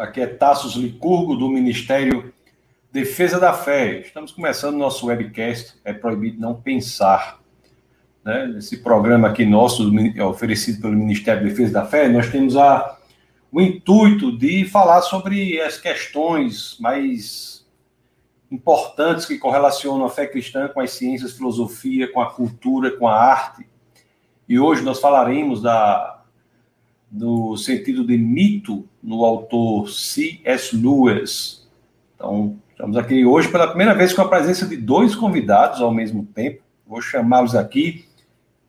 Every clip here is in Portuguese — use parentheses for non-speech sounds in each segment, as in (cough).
Aqui é Tassos Licurgo, do Ministério Defesa da Fé. Estamos começando nosso webcast É Proibido Não Pensar. Né? Esse programa aqui nosso, oferecido pelo Ministério Defesa da Fé, nós temos a, o intuito de falar sobre as questões mais importantes que correlacionam a fé cristã com as ciências, filosofia, com a cultura, com a arte. E hoje nós falaremos da no sentido de mito no autor C.S. Lewis. Então, estamos aqui hoje pela primeira vez com a presença de dois convidados ao mesmo tempo. Vou chamá-los aqui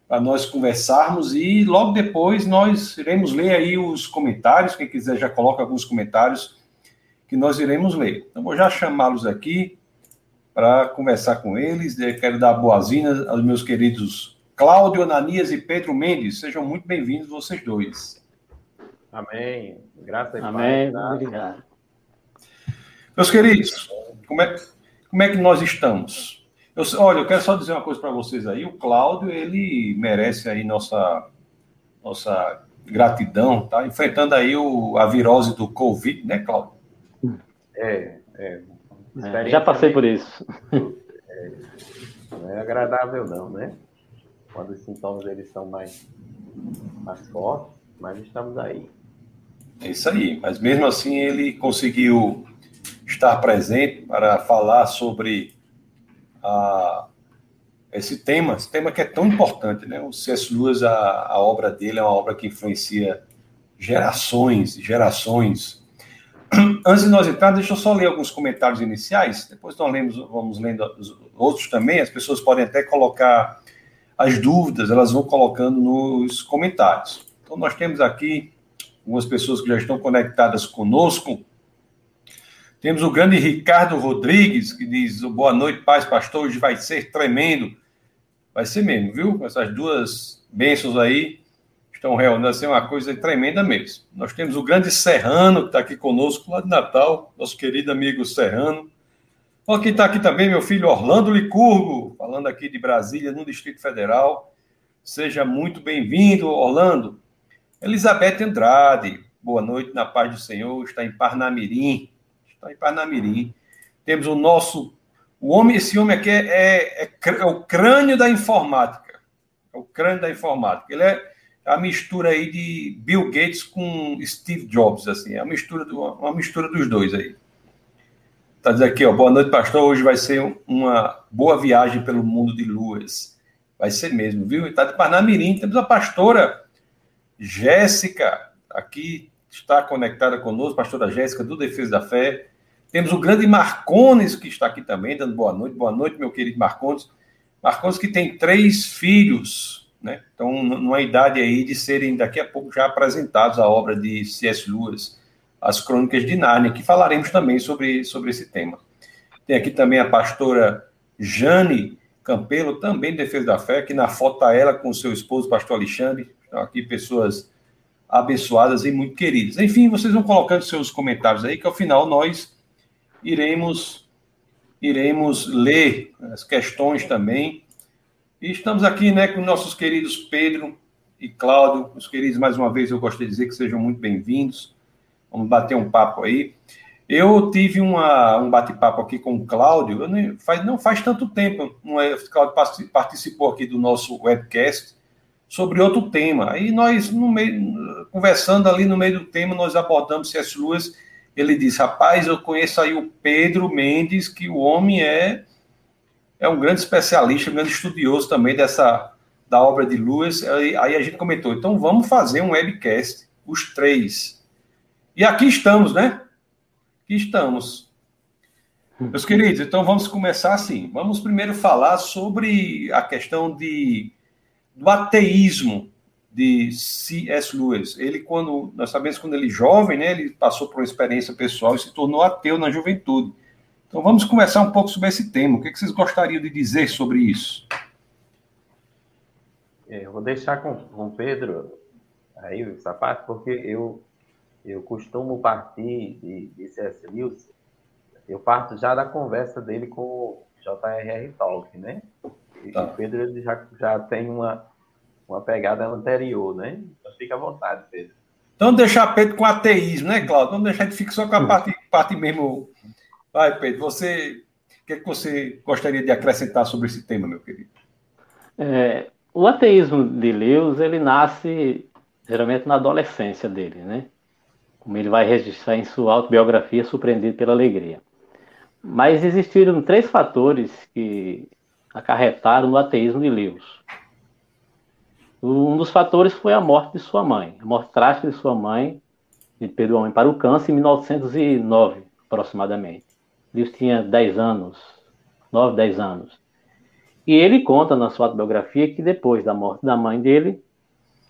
para nós conversarmos e logo depois nós iremos ler aí os comentários. Quem quiser já coloca alguns comentários que nós iremos ler. Então, vou já chamá-los aqui para conversar com eles. Eu quero dar boas-vindas aos meus queridos Cláudio Ananias e Pedro Mendes. Sejam muito bem-vindos vocês dois. Amém. Graças a Deus. Amém. Obrigado. Meus queridos, como é, como é que nós estamos? Eu, olha, eu quero só dizer uma coisa para vocês aí. O Cláudio, ele merece aí nossa, nossa gratidão, tá? Enfrentando aí o, a virose do Covid, né, Cláudio? É, é. é já passei por isso. É, não é agradável não, né? Quando os sintomas eles são mais, mais fortes, mas estamos aí. É isso aí. Mas mesmo assim ele conseguiu estar presente para falar sobre a, esse tema, esse tema que é tão importante, né? O C.S. Lewis, a, a obra dele é uma obra que influencia gerações, gerações. (clears throat) Antes de nós entrar, deixa eu só ler alguns comentários iniciais. Depois nós lemos, vamos lendo os outros também. As pessoas podem até colocar as dúvidas, elas vão colocando nos comentários. Então nós temos aqui algumas pessoas que já estão conectadas conosco. Temos o grande Ricardo Rodrigues, que diz: Boa noite, paz, pastor. Hoje vai ser tremendo. Vai ser mesmo, viu? Essas duas bênçãos aí estão reunindo assim, uma coisa tremenda mesmo. Nós temos o grande Serrano, que está aqui conosco, lá de Natal, nosso querido amigo Serrano. Olha quem está aqui também, meu filho Orlando Licurgo, falando aqui de Brasília, no Distrito Federal. Seja muito bem-vindo, Orlando. Elizabeth Andrade, boa noite, na paz do Senhor, está em Parnamirim. Está em Parnamirim. Temos o nosso. O homem, esse homem aqui é, é, é, é o crânio da informática. É o crânio da informática. Ele é a mistura aí de Bill Gates com Steve Jobs, assim, é a mistura do, uma mistura dos dois aí. Tá dizendo aqui, ó, boa noite, pastor. Hoje vai ser uma boa viagem pelo mundo de luas. Vai ser mesmo, viu? Está de Parnamirim. Temos a pastora Jéssica, aqui está conectada conosco, pastora Jéssica, do Defesa da Fé. Temos o grande Marcones, que está aqui também, dando boa noite. Boa noite, meu querido Marcones. Marcones que tem três filhos, né? Então, numa idade aí de serem daqui a pouco já apresentados a obra de C.S. Lewis, As Crônicas de Nárnia, que falaremos também sobre, sobre esse tema. Tem aqui também a pastora Jane Campelo, também de Defesa da Fé, que na foto está ela com seu esposo, pastor Alexandre, aqui pessoas abençoadas e muito queridas. Enfim, vocês vão colocando seus comentários aí, que ao final nós iremos iremos ler as questões também. E estamos aqui, né, com nossos queridos Pedro e Cláudio. Os queridos, mais uma vez, eu gostaria de dizer que sejam muito bem-vindos. Vamos bater um papo aí. Eu tive uma, um bate-papo aqui com o Cláudio, não faz, não faz tanto tempo, não é, o Cláudio participou aqui do nosso webcast, sobre outro tema. Aí nós, no meio, conversando ali no meio do tema, nós abordamos C.S. Lewis. Ele disse: Rapaz, eu conheço aí o Pedro Mendes, que o homem é, é um grande especialista, um grande estudioso também dessa da obra de Lewis. Aí, aí a gente comentou: então vamos fazer um webcast, os três. E aqui estamos, né? Aqui estamos. Meus queridos, então vamos começar assim. Vamos primeiro falar sobre a questão de do ateísmo de C.S. Lewis. Ele, quando nós sabemos quando ele jovem, né, ele passou por uma experiência pessoal e se tornou ateu na juventude. Então vamos conversar um pouco sobre esse tema. O que, vocês gostariam de dizer sobre isso? É, eu vou deixar com, com o Pedro aí essa parte, porque eu, eu costumo partir de, de C.S. Lewis, eu parto já da conversa dele com o J.R.R. Tolkien, né? Tá. O Pedro ele já, já tem uma, uma pegada anterior, né? Então fica à vontade, Pedro. Então, deixar Pedro com ateísmo, né, Cláudio? Vamos deixar de ficar só com a parte, parte mesmo. Vai, Pedro, você. O que, é que você gostaria de acrescentar sobre esse tema, meu querido? É, o ateísmo de Lewis, ele nasce geralmente na adolescência dele, né? Como ele vai registrar em sua autobiografia, Surpreendido pela Alegria. Mas existiram três fatores que acarretaram no ateísmo de Lewis. Um dos fatores foi a morte de sua mãe, a morte trágica de sua mãe, perdeu a mãe para o câncer em 1909, aproximadamente. Lewis tinha 10 anos, 9, 10 anos. E ele conta na sua autobiografia que depois da morte da mãe dele,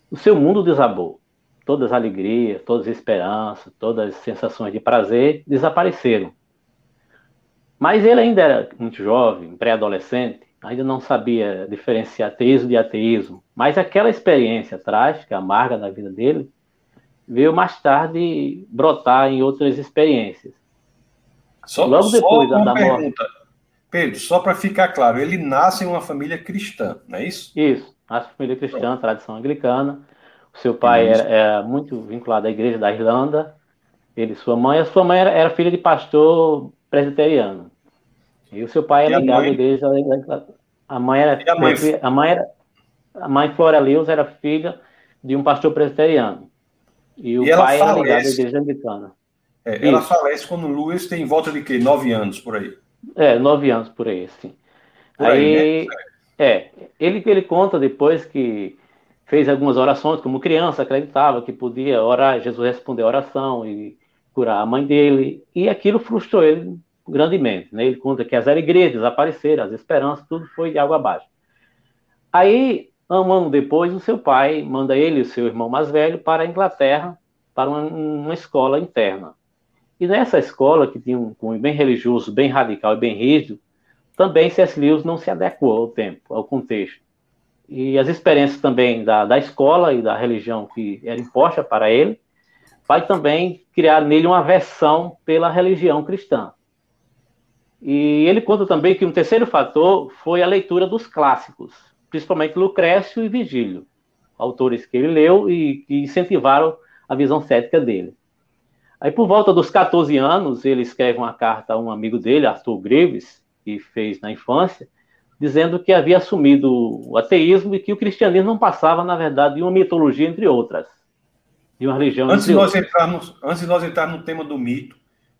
o seu mundo desabou. Todas as alegrias, todas as esperanças, todas as sensações de prazer desapareceram. Mas ele ainda era muito jovem, pré-adolescente, ainda não sabia diferenciar ateísmo de ateísmo. Mas aquela experiência trágica, amarga da vida dele, veio mais tarde brotar em outras experiências. Só, Logo depois só da, da morte. Pedro, só para ficar claro, ele nasce em uma família cristã, não é isso? Isso, nasce em família cristã, tradição anglicana. O seu pai era, era, muito vinculado à igreja da Irlanda. Ele, sua mãe, a sua mãe era, era filha de pastor presbiteriano. E o seu pai era ligado à igreja. A mãe era, a mãe? a mãe era. A mãe Flora Lewis era filha de um pastor presbiteriano. E o e pai era ligado à igreja anglicana. É, ela falece quando o Lewis tem em volta de quê? Nove anos por aí. É, nove anos por aí, sim. Por aí, aí né? é, ele, ele conta depois que fez algumas orações, como criança, acreditava que podia orar, Jesus respondeu a oração e curar a mãe dele, e aquilo frustrou ele grandemente. Né? Ele conta que as alegrias desapareceram, as esperanças, tudo foi de água abaixo. Aí, um ano depois, o seu pai manda ele e o seu irmão mais velho para a Inglaterra, para uma, uma escola interna. E nessa escola, que tinha um cunho bem religioso, bem radical e bem rígido, também C.S. Lewis não se adequou ao tempo, ao contexto. E as experiências também da, da escola e da religião que era imposta para ele, vai também criar nele uma aversão pela religião cristã. E ele conta também que um terceiro fator foi a leitura dos clássicos, principalmente Lucrécio e Vigílio, autores que ele leu e que incentivaram a visão cética dele. Aí, por volta dos 14 anos, ele escreve uma carta a um amigo dele, Arthur Greaves, que fez na infância, dizendo que havia assumido o ateísmo e que o cristianismo não passava, na verdade, de uma mitologia entre outras, de uma religião antes entre de nós outras. Entrarmos, antes de nós entrarmos no tema do mito,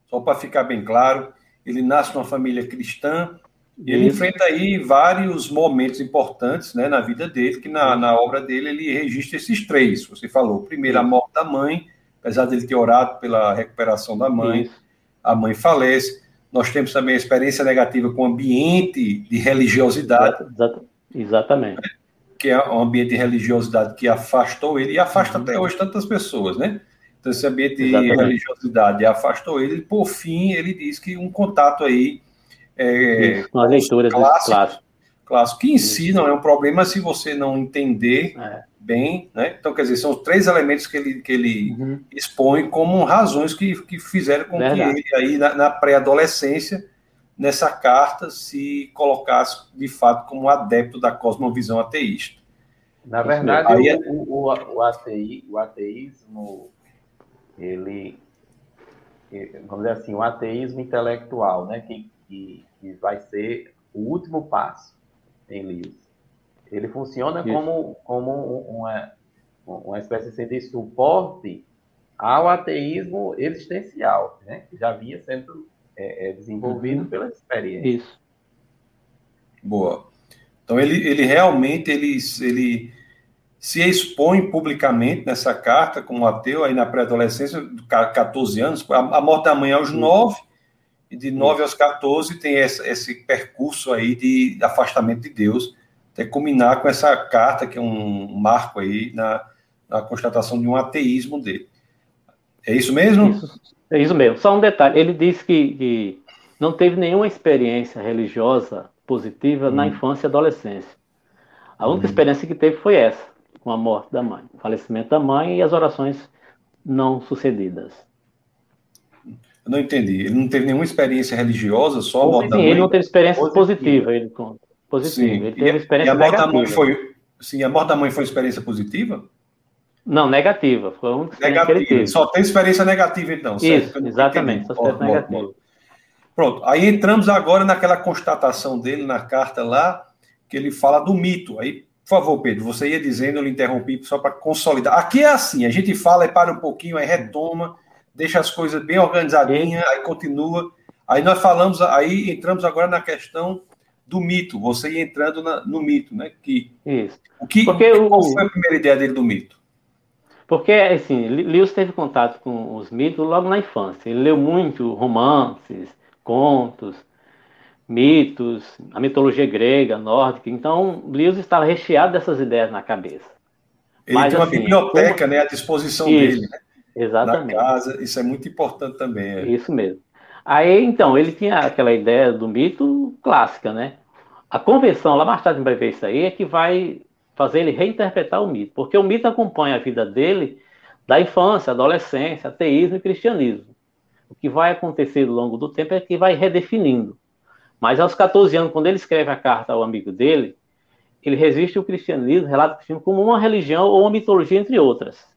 só para ficar bem claro, ele nasce numa família cristã e ele enfrenta aí vários momentos importantes né, na vida dele, que na, na obra dele ele registra esses três. Você falou, primeiro a morte da mãe, apesar dele ter orado pela recuperação da mãe, Isso. a mãe falece. Nós temos também a experiência negativa com o ambiente de religiosidade. Exatamente. Que é um ambiente de religiosidade que afastou ele e afasta uhum. até hoje tantas pessoas, né? Então, esse ambiente de religiosidade afastou ele, e, por fim, ele diz que um contato aí. É, uma leitura clássico, clássico. clássico, que em Isso. si não é um problema se você não entender é. bem, né? Então, quer dizer, são três elementos que ele, que ele uhum. expõe como razões que, que fizeram com Verdade. que ele, aí, na, na pré-adolescência, nessa carta, se colocasse de fato como adepto da cosmovisão ateísta. Na verdade, aí, o, o, o, o, o ateísmo ele, vamos dizer assim, o ateísmo intelectual, né, que, que, que vai ser o último passo em Lewis. Ele funciona como, como uma, uma espécie assim, de suporte ao ateísmo existencial, né, que já vinha sendo é, é, desenvolvido uhum. pela experiência. Isso. Boa. Então ele, ele realmente ele, ele se expõe publicamente nessa carta como ateu, aí na pré-adolescência, 14 anos, a, morte da mãe aos 9, e de 9 aos 14 tem esse, esse percurso aí de, de afastamento de Deus, até culminar com essa carta, que é um marco aí na, na constatação de um ateísmo dele. É isso mesmo? Isso, é isso mesmo. Só um detalhe, ele disse que, que não teve nenhuma experiência religiosa positiva hum. na infância e adolescência. A única hum. experiência que teve foi essa com a morte da mãe, o falecimento da mãe e as orações não sucedidas. Eu não entendi. Ele não teve nenhuma experiência religiosa, só a morte da mãe? ele não teve experiência positiva, ele conta. Positiva. Sim. Ele teve e, experiência e a morte negativa. da mãe foi, sim, a morte da mãe foi experiência positiva? Não, negativa. Foi um negativa. Só tem experiência negativa, então. Certo? Isso, exatamente. Só experiência negativa. Pronto. Aí entramos agora naquela constatação dele na carta lá, que ele fala do mito. Aí, por favor, Pedro, você ia dizendo, eu lhe interrompi só para consolidar. Aqui é assim, a gente fala e para um pouquinho, aí retoma, deixa as coisas bem organizadinhas, aí continua. Aí nós falamos, aí entramos agora na questão do mito. Você ia entrando na, no mito, né? Que, Isso. O que, Porque qual o... foi a primeira ideia dele do mito? Porque, assim, Lewis teve contato com os mitos logo na infância. Ele leu muito romances, contos, mitos, a mitologia grega, nórdica. Então, Lewis estava recheado dessas ideias na cabeça. Ele Mas, tem uma assim, biblioteca como... né, à disposição isso, dele. Né? Exatamente. Na casa, isso é muito importante também. É. Isso mesmo. Aí, então, ele tinha aquela ideia do mito clássica, né? A convenção, lá mais tarde vai ver isso aí, é que vai fazer ele reinterpretar o mito, porque o mito acompanha a vida dele da infância, adolescência, ateísmo e cristianismo. O que vai acontecer ao longo do tempo é que vai redefinindo. Mas aos 14 anos, quando ele escreve a carta ao amigo dele, ele resiste o cristianismo, relata o cristianismo como uma religião ou uma mitologia, entre outras.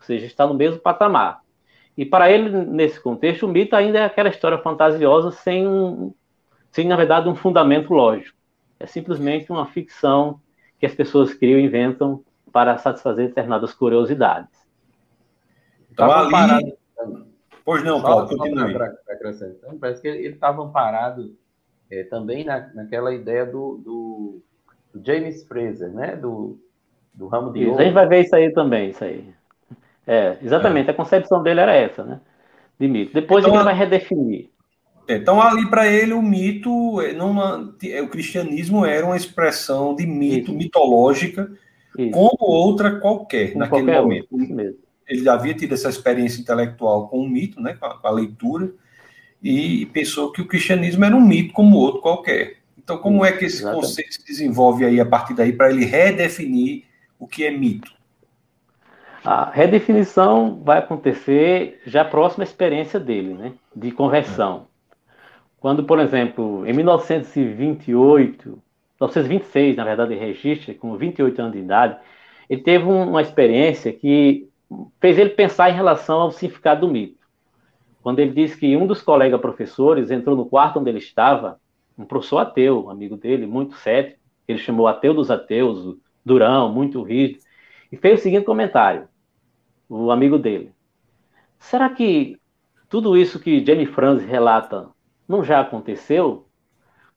Ou seja, está no mesmo patamar. E para ele, nesse contexto, o mito ainda é aquela história fantasiosa sem, um, sem na verdade, um fundamento lógico. É simplesmente uma ficção que as pessoas criam e inventam para satisfazer determinadas curiosidades. Então, ali... Parado... Pois não, Paulo, continue. Então, parece que ele estava amparado é, também na, naquela ideia do, do, do, James Fraser, né? Do, do ramo de isso, ouro. A gente vai ver isso aí também, isso aí. É, exatamente, é. a concepção dele era essa, né? De mito. Depois então, ele vai redefinir. Então, ali para ele, o mito, é, não, o cristianismo era uma expressão de mito, Isso. mitológica, Isso. como outra qualquer, como naquele qualquer momento. Outro, ele já havia tido essa experiência intelectual com o mito, né, com a, com a, leitura, e pensou que o cristianismo era um mito como outro qualquer. Então, como é que esse Exatamente. conceito se desenvolve aí a partir daí para ele redefinir o que é mito? A redefinição vai acontecer já próxima à experiência dele, né, de conversão. Quando, por exemplo, em 1928, 1926, na verdade, ele registra, com 28 anos de idade, ele teve uma experiência que fez ele pensar em relação ao significado do mito. Quando ele disse que um dos colegas professores entrou no quarto onde ele estava, um professor ateu, um amigo dele, muito cético, ele chamou ateu dos ateus, durão, muito rígido, e fez o seguinte comentário, o amigo dele. Será que tudo isso que Jenny Franz relata não já aconteceu?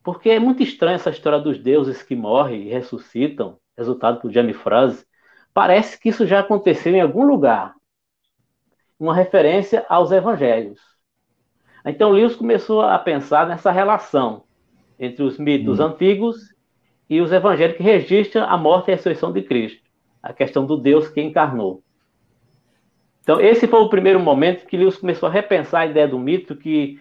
Porque é muito estranha essa história dos deuses que morrem e ressuscitam, resultado por Jamie Franz. Parece que isso já aconteceu em algum lugar. Uma referência aos evangelhos. Então Lewis começou a pensar nessa relação entre os mitos hum. antigos e os evangelhos que registram a morte e a ressurreição de Cristo. A questão do Deus que encarnou. Então, esse foi o primeiro momento que Lewis começou a repensar a ideia do mito, que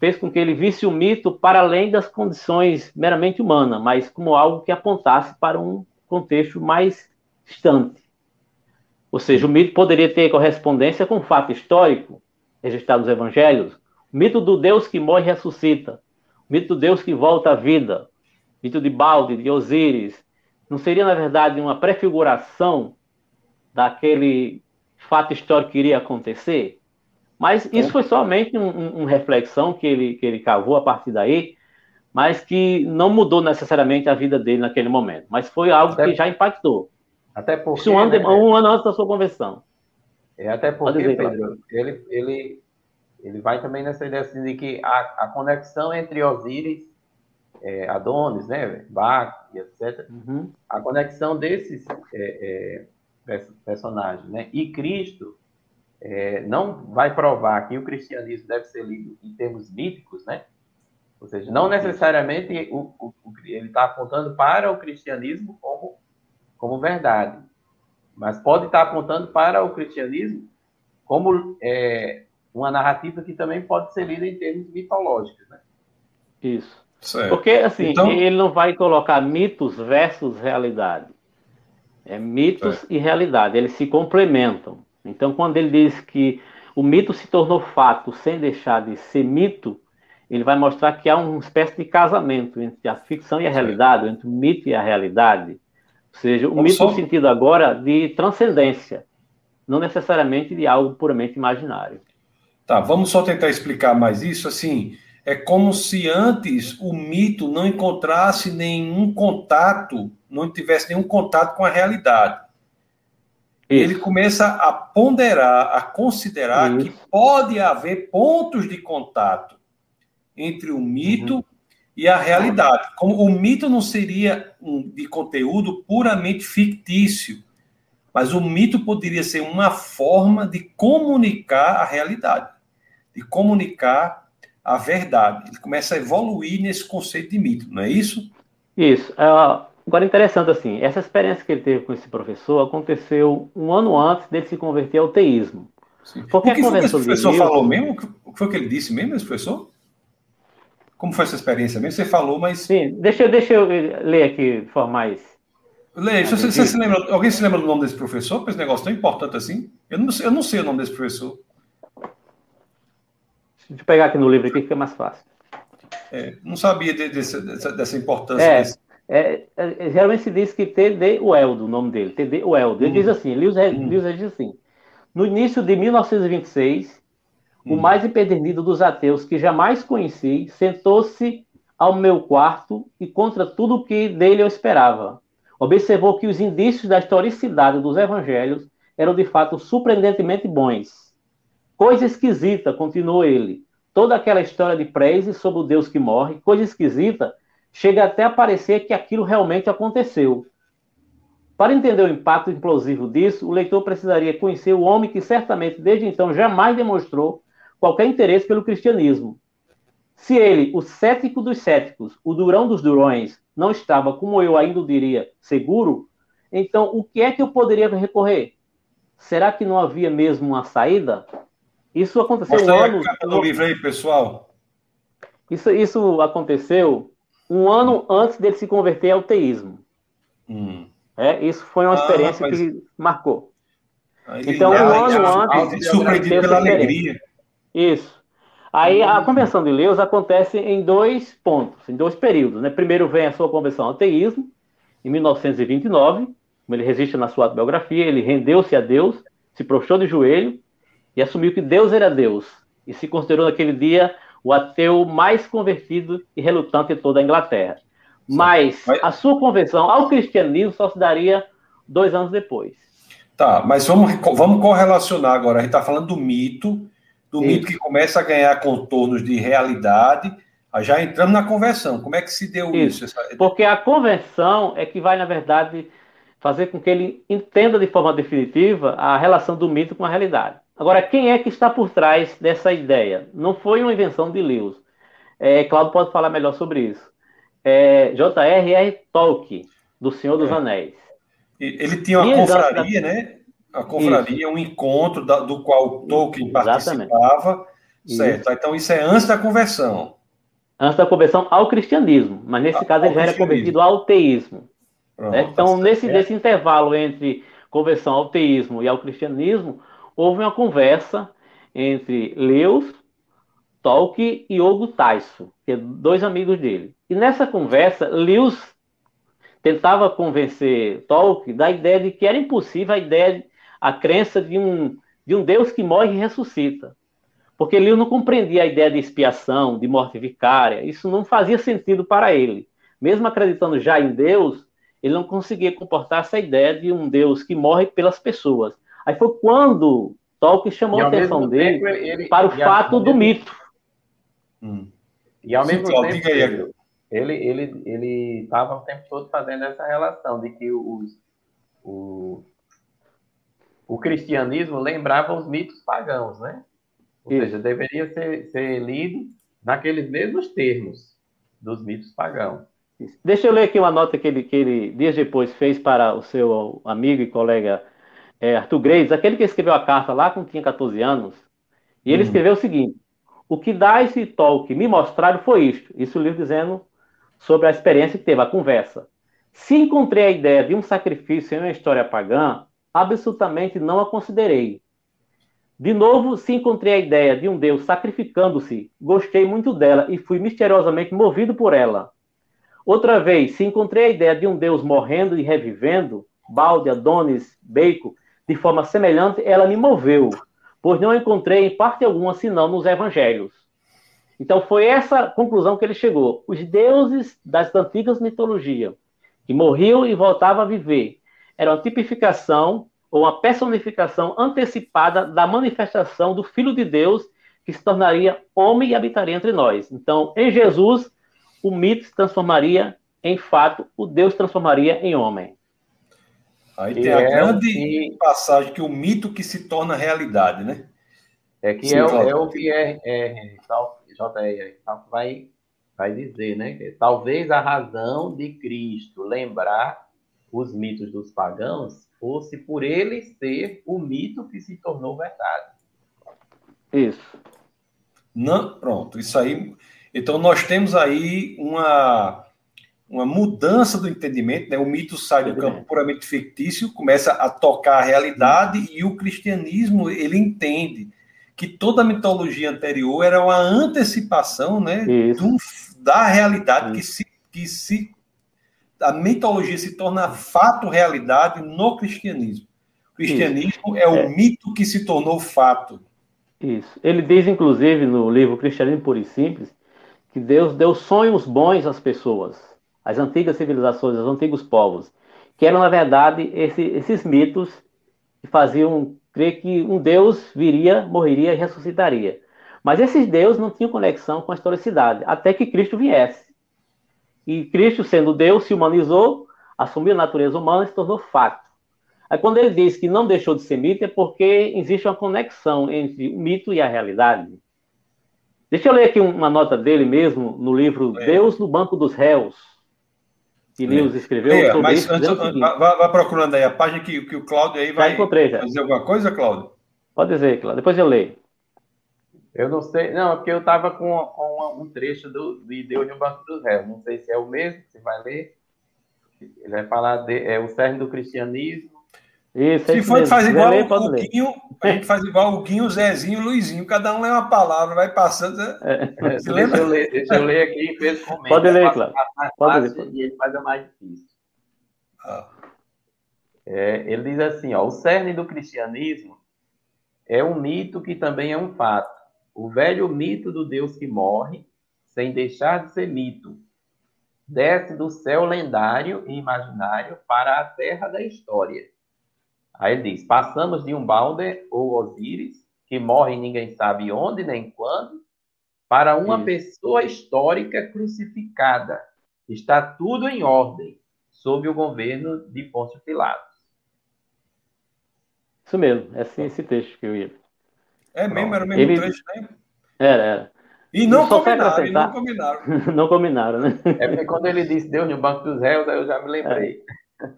fez com que ele visse o mito para além das condições meramente humanas, mas como algo que apontasse para um contexto mais distante. Ou seja, o mito poderia ter correspondência com um fato histórico registrado nos evangelhos, o mito do Deus que morre e ressuscita, o mito do Deus que volta à vida, o mito de Balde, de Osíris, não seria, na verdade, uma prefiguração daquele fato histórico que iria acontecer? Mas isso foi somente uma um, um reflexão que ele, que ele cavou a partir daí, mas que não mudou necessariamente a vida dele naquele momento. Mas foi algo que já impactou. Até porque. Um ano, né, um ano antes da sua conversão. É, até porque, dizer, Pedro, ele, ele, ele vai também nessa ideia assim, de que a, a conexão entre Osíris, é, Adonis, né, Bach etc., uhum. a conexão desses é, é, personagens né, e Cristo é, não vai provar que o cristianismo deve ser lido em termos míticos, né? Ou seja, não necessariamente o, o, o, ele está apontando para o cristianismo como, como verdade, mas pode estar apontando para o cristianismo como é, uma narrativa que também pode ser lida em termos mitológicos, né? Isso. Certo. Porque, assim, então... ele não vai colocar mitos versus realidade. É mitos certo. e realidade, eles se complementam. Então, quando ele diz que o mito se tornou fato sem deixar de ser mito, ele vai mostrar que há uma espécie de casamento entre a ficção e a realidade, entre o mito e a realidade. Ou seja, o mito só... no sentido agora de transcendência. não necessariamente de algo puramente imaginário. Tá, vamos só tentar explicar mais isso. Assim, é como se antes o mito não encontrasse nenhum contato, não tivesse nenhum contato com a realidade. Isso. Ele começa a ponderar, a considerar Isso. que pode haver pontos de contato entre o mito uhum. E a realidade. Como o mito não seria um, de conteúdo puramente fictício, mas o mito poderia ser uma forma de comunicar a realidade, de comunicar a verdade. Ele começa a evoluir nesse conceito de mito, não é isso? Isso. Uh, agora, interessante assim, essa experiência que ele teve com esse professor aconteceu um ano antes dele se converter ao teísmo. Sim. Porque o que foi que esse professor falou mesmo? O que foi que ele disse mesmo, esse professor? Como foi essa experiência mesmo? Você falou, mas. Sim, deixa, deixa eu ler aqui de forma mais. Leia, você, você se lembra, alguém se lembra do nome desse professor para esse negócio tão importante assim? Eu não, eu não sei o nome desse professor. Deixa eu pegar aqui no livro aqui, fica mais fácil. É, não sabia de, de, dessa, dessa, importância. É, desse... é, é, geralmente se diz que T.D. Weldo, o nome dele. T.D. Weldo. Ele hum. diz assim, Lewis, hum. Lewis diz assim, no início de 1926, hum. O mais empedernido dos ateus que jamais conheci sentou-se ao meu quarto e contra tudo o que dele eu esperava. Observou que os indícios da historicidade dos evangelhos eram de fato surpreendentemente bons Coisa esquisita, continuou ele. Toda aquela história de prece sobre o Deus que morre, coisa esquisita, chega até a parecer que aquilo realmente aconteceu. Para entender o impacto implosivo disso, o leitor precisaria conhecer o homem que certamente desde então jamais demonstrou qualquer interesse pelo cristianismo. Se ele, o cético dos céticos, o durão dos durões, não estava, como eu ainda diria, seguro, então o que é que eu poderia recorrer? Será que não havia mesmo uma saída? Isso aconteceu Mostra um ano. A capa do livro aí, pessoal. Isso, isso aconteceu um ano antes dele se converter ao teísmo. Hum. É, isso foi uma ah, experiência que marcou. Aí, então, um ano antes. Surpreendido pela alegria. Isso. Aí a convenção de Leus acontece em dois pontos, em dois períodos. Né? Primeiro vem a sua convenção ao teísmo, em 1929, como ele resiste na sua autobiografia, ele rendeu-se a Deus, se prostrou de joelho e assumiu que Deus era Deus e se considerou naquele dia o ateu mais convertido e relutante de toda a Inglaterra. Mas a sua conversão ao cristianismo só se daria dois anos depois. Tá, mas vamos, vamos correlacionar agora. A gente está falando do mito, do Isso. mito que começa a ganhar contornos de realidade. Já entramos na conversão. Como é que se deu isso? isso? Porque a conversão é que vai, na verdade, fazer com que ele entenda de forma definitiva a relação do mito com a realidade. Agora, quem é que está por trás dessa ideia? Não foi uma invenção de Lewis. É, Claudio pode falar melhor sobre isso. É, J.R.R. Tolkien, do Senhor dos é. Anéis. Ele tinha uma confraria, né? A confraria, isso. um encontro da, do qual Tolkien Exatamente. participava. Certo. Isso. Então, isso é antes da conversão. Antes da conversão ao cristianismo. Mas nesse caso, ele já era convertido ao teísmo. Pronto, né? Então, tá nesse, nesse intervalo entre conversão ao teísmo e ao cristianismo, houve uma conversa entre Lewis, Tolkien e Hugo Tyson, que é dois amigos dele. E nessa conversa, Lewis tentava convencer Tolkien da ideia de que era impossível a ideia, a crença de um, de um Deus que morre e ressuscita. Porque Lewis não compreendia a ideia de expiação, de morte vicária. Isso não fazia sentido para ele. Mesmo acreditando já em Deus, ele não conseguia comportar essa ideia de um Deus que morre pelas pessoas. Aí foi quando Tolkien chamou a atenção dele ele, para o fato do mito. Hum. E ao mesmo Sim, tempo, ele ele ele ele estava o tempo todo fazendo essa relação de que os, o, o cristianismo lembrava os mitos pagãos, né? Ou Isso. seja, deveria ser, ser lido naqueles mesmos termos dos mitos pagãos. Deixa eu ler aqui uma nota que ele, que ele dias depois fez para o seu amigo e colega é, Arthur Graves, aquele que escreveu a carta lá quando tinha 14 anos, e ele uhum. escreveu o seguinte: O que dá esse Tolkien me mostraram foi isto. Isso o livro dizendo sobre a experiência que teve, a conversa. Se encontrei a ideia de um sacrifício em uma história pagã, absolutamente não a considerei. De novo, se encontrei a ideia de um Deus sacrificando-se, gostei muito dela e fui misteriosamente movido por ela. Outra vez, se encontrei a ideia de um Deus morrendo e revivendo, Balde, Adonis, Bacon, de forma semelhante, ela me moveu, pois não encontrei em parte alguma senão nos evangelhos. Então foi essa conclusão que ele chegou. Os deuses das antigas mitologias, que morriam e voltavam a viver, eram uma tipificação ou uma personificação antecipada da manifestação do Filho de Deus que se tornaria homem e habitaria entre nós. Então, em Jesus, o mito se transformaria em fato, o Deus transformaria em homem. Aí tem a é grande que... passagem que o mito que se torna realidade, né? É que Sim, é, o, é, o que é, é JR vai, vai dizer, né? Talvez a razão de Cristo lembrar os mitos dos pagãos fosse por ele ser o mito que se tornou verdade. Isso. Não, pronto, isso aí. Então nós temos aí uma uma mudança do entendimento, né? O mito sai do campo puramente fictício, começa a tocar a realidade e o cristianismo ele entende que toda a mitologia anterior era uma antecipação, né, do, da realidade que se que se a mitologia se torna fato realidade no cristianismo. O cristianismo é o é. mito que se tornou fato. Isso. Ele diz, inclusive, no livro Cristianismo Puro e Simples, que Deus deu sonhos bons às pessoas as antigas civilizações, os antigos povos, que eram, na verdade, esse, esses mitos que faziam crer que um Deus viria, morreria e ressuscitaria. Mas esses deuses não tinham conexão com a historicidade, até que Cristo viesse. E Cristo, sendo Deus, se humanizou, assumiu a natureza humana e se tornou fato. Aí, quando ele diz que não deixou de ser mito, é porque existe uma conexão entre o mito e a realidade. Deixa eu ler aqui uma nota dele mesmo, no livro é. Deus no Banco dos Réus, que Lewis escreveu. É, mas isso, antes, vá, vá, procurando aí a página que, que o Cláudio aí vai encontrei, já. fazer alguma coisa, Cláudio? Pode dizer, Cláudio. Depois eu leio. Eu não sei, não, é porque eu estava com, com, um trecho do, de Deus no Banco dos Réus. Não sei se é o mesmo, você vai ler. Ele vai falar de é, o cerne do cristianismo, isso, Se for, faz igual ler, o Guinho, a gente faz igual o Guinho, o Zezinho, o Luizinho. Cada um lê uma palavra, vai passando. É. Deixa, eu ler, deixa eu ler aqui e fez comenta. (laughs) Pode ler, claro. Pode ler. E ele faz a mais difícil. Ah. É, ele diz assim: ó, o cerne do cristianismo é um mito que também é um fato. O velho mito do Deus que morre, sem deixar de ser mito, desce do céu lendário e imaginário para a terra da história Aí ele diz: passamos de um Balder ou Osíris, que morre ninguém sabe onde nem quando, para uma Isso. pessoa histórica crucificada. Está tudo em ordem, sob o governo de Pôncio Pilatos. Isso mesmo, é assim esse texto que eu ia. É mesmo, era o mesmo ele... trecho, né? Era, era. E não combinaram, e não combinaram. (laughs) não combinaram, né? É porque quando ele disse Deus no banco dos réus, aí eu já me lembrei. É.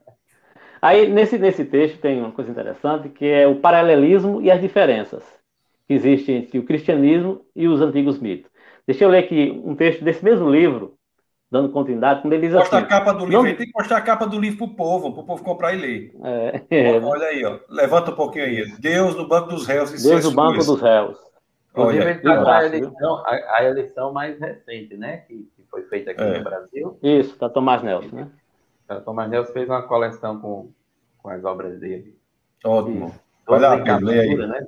Aí, nesse, nesse texto, tem uma coisa interessante, que é o paralelismo e as diferenças que existem entre o cristianismo e os antigos mitos. Deixa eu ler aqui um texto desse mesmo livro, dando continuidade, quando ele diz assim... a capa do livro, não... tem que mostrar a capa do livro para o povo, para o povo comprar e ler. É, é, Olha aí, ó. levanta um pouquinho aí. Deus no banco dos réus. E Deus no banco dos réus. Inclusive, ele tá a eleição, a, a, eleição mais recente, né? Que, que foi feita aqui é. no Brasil. Isso, da Tomás Nelson, né? O Thomas Nelson fez uma coleção com, com as obras dele. Ótimo. Olha a Bíblia aí. Né?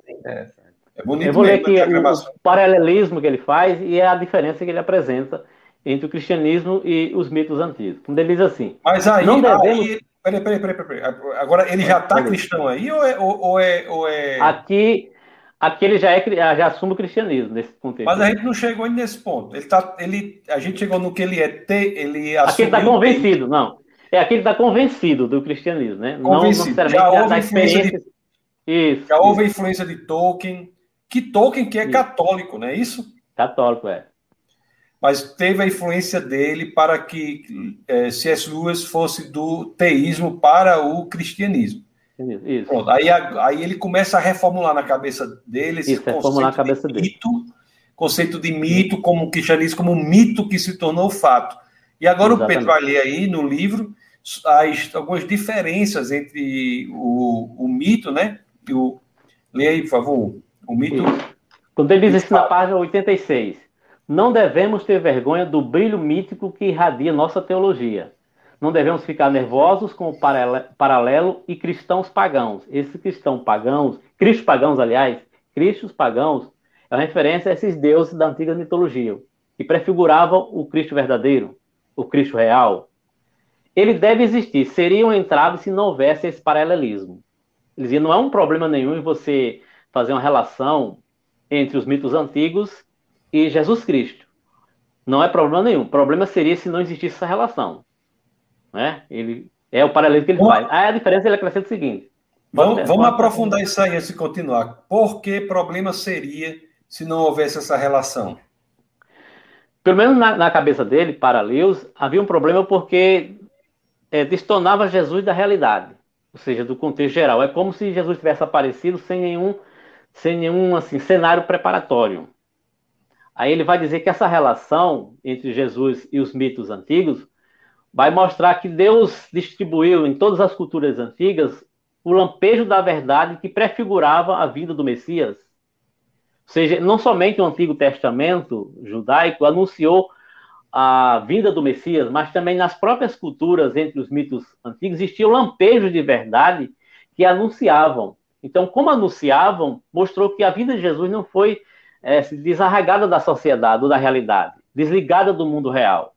É bonito Eu vou ler aqui o paralelismo que ele faz e a diferença que ele apresenta entre o cristianismo e os mitos antigos. Quando ele diz assim... Mas aí... Não devemos... aí peraí, peraí, peraí, peraí. Agora, ele já está cristão aí ou é, ou, ou, é, ou é... Aqui... Aqui ele já, é, já assume o cristianismo nesse contexto. Mas a gente não chegou ainda nesse ponto. Ele tá, ele, a gente chegou no que ele é ter, ele Aqui ele está convencido, não. É aquele está convencido do cristianismo, né? Convencido. Não necessariamente já da, experiência. De... Isso, já houve a influência de Tolkien, que Tolkien que é isso. católico, não é isso? Católico, é. Mas teve a influência dele para que é, C.S. Lewis fosse do teísmo para o cristianismo. Isso. Pronto, aí, aí ele começa a reformular na cabeça dele esse Isso, conceito cabeça de mito, dele. conceito de mito como o cristianismo como um mito que se tornou fato. E agora Exatamente. o Pedro vai ler aí no livro as, algumas diferenças entre o, o mito, né? O, lê aí, por favor, o mito. Quando ele diz isso na página 86, não devemos ter vergonha do brilho mítico que irradia nossa teologia. não devemos ficar nervosos com o paralelo e cristãos pagãos. Esses cristãos pagãos, cristos pagãos, aliás, cristos pagãos, é uma referência a esses deuses da antiga mitologia, que prefiguravam o Cristo verdadeiro, o Cristo real. Ele deve existir, seria um entrave se não houvesse esse paralelismo. Ele dizia, não é um problema nenhum em você fazer uma relação entre os mitos antigos e Jesus Cristo. Não é problema nenhum. O problema seria se não existisse essa relação. Né? Ele é o paralelo que ele Bom, faz. Aí a diferença ele acrescenta o seguinte. Vamos, vamos aprofundar isso aí antes de continuar. Por que problema seria se não houvesse essa relação? Pelo menos na, na cabeça dele, para Lewis, havia um problema porque é, destonava Jesus da realidade, ou seja, do contexto geral. É como se Jesus tivesse aparecido sem nenhum, sem nenhum assim, cenário preparatório. Aí ele vai dizer que essa relação entre Jesus e os mitos antigos vai mostrar que Deus distribuiu em todas as culturas antigas o lampejo da verdade que prefigurava a vida do Messias. Ou seja, não somente o Antigo Testamento judaico anunciou a vinda do Messias, mas também nas próprias culturas, entre os mitos antigos, existiam lampejos de verdade que anunciavam. Então, como anunciavam, mostrou que a vida de Jesus não foi é, desarragada da sociedade ou da realidade, desligada do mundo real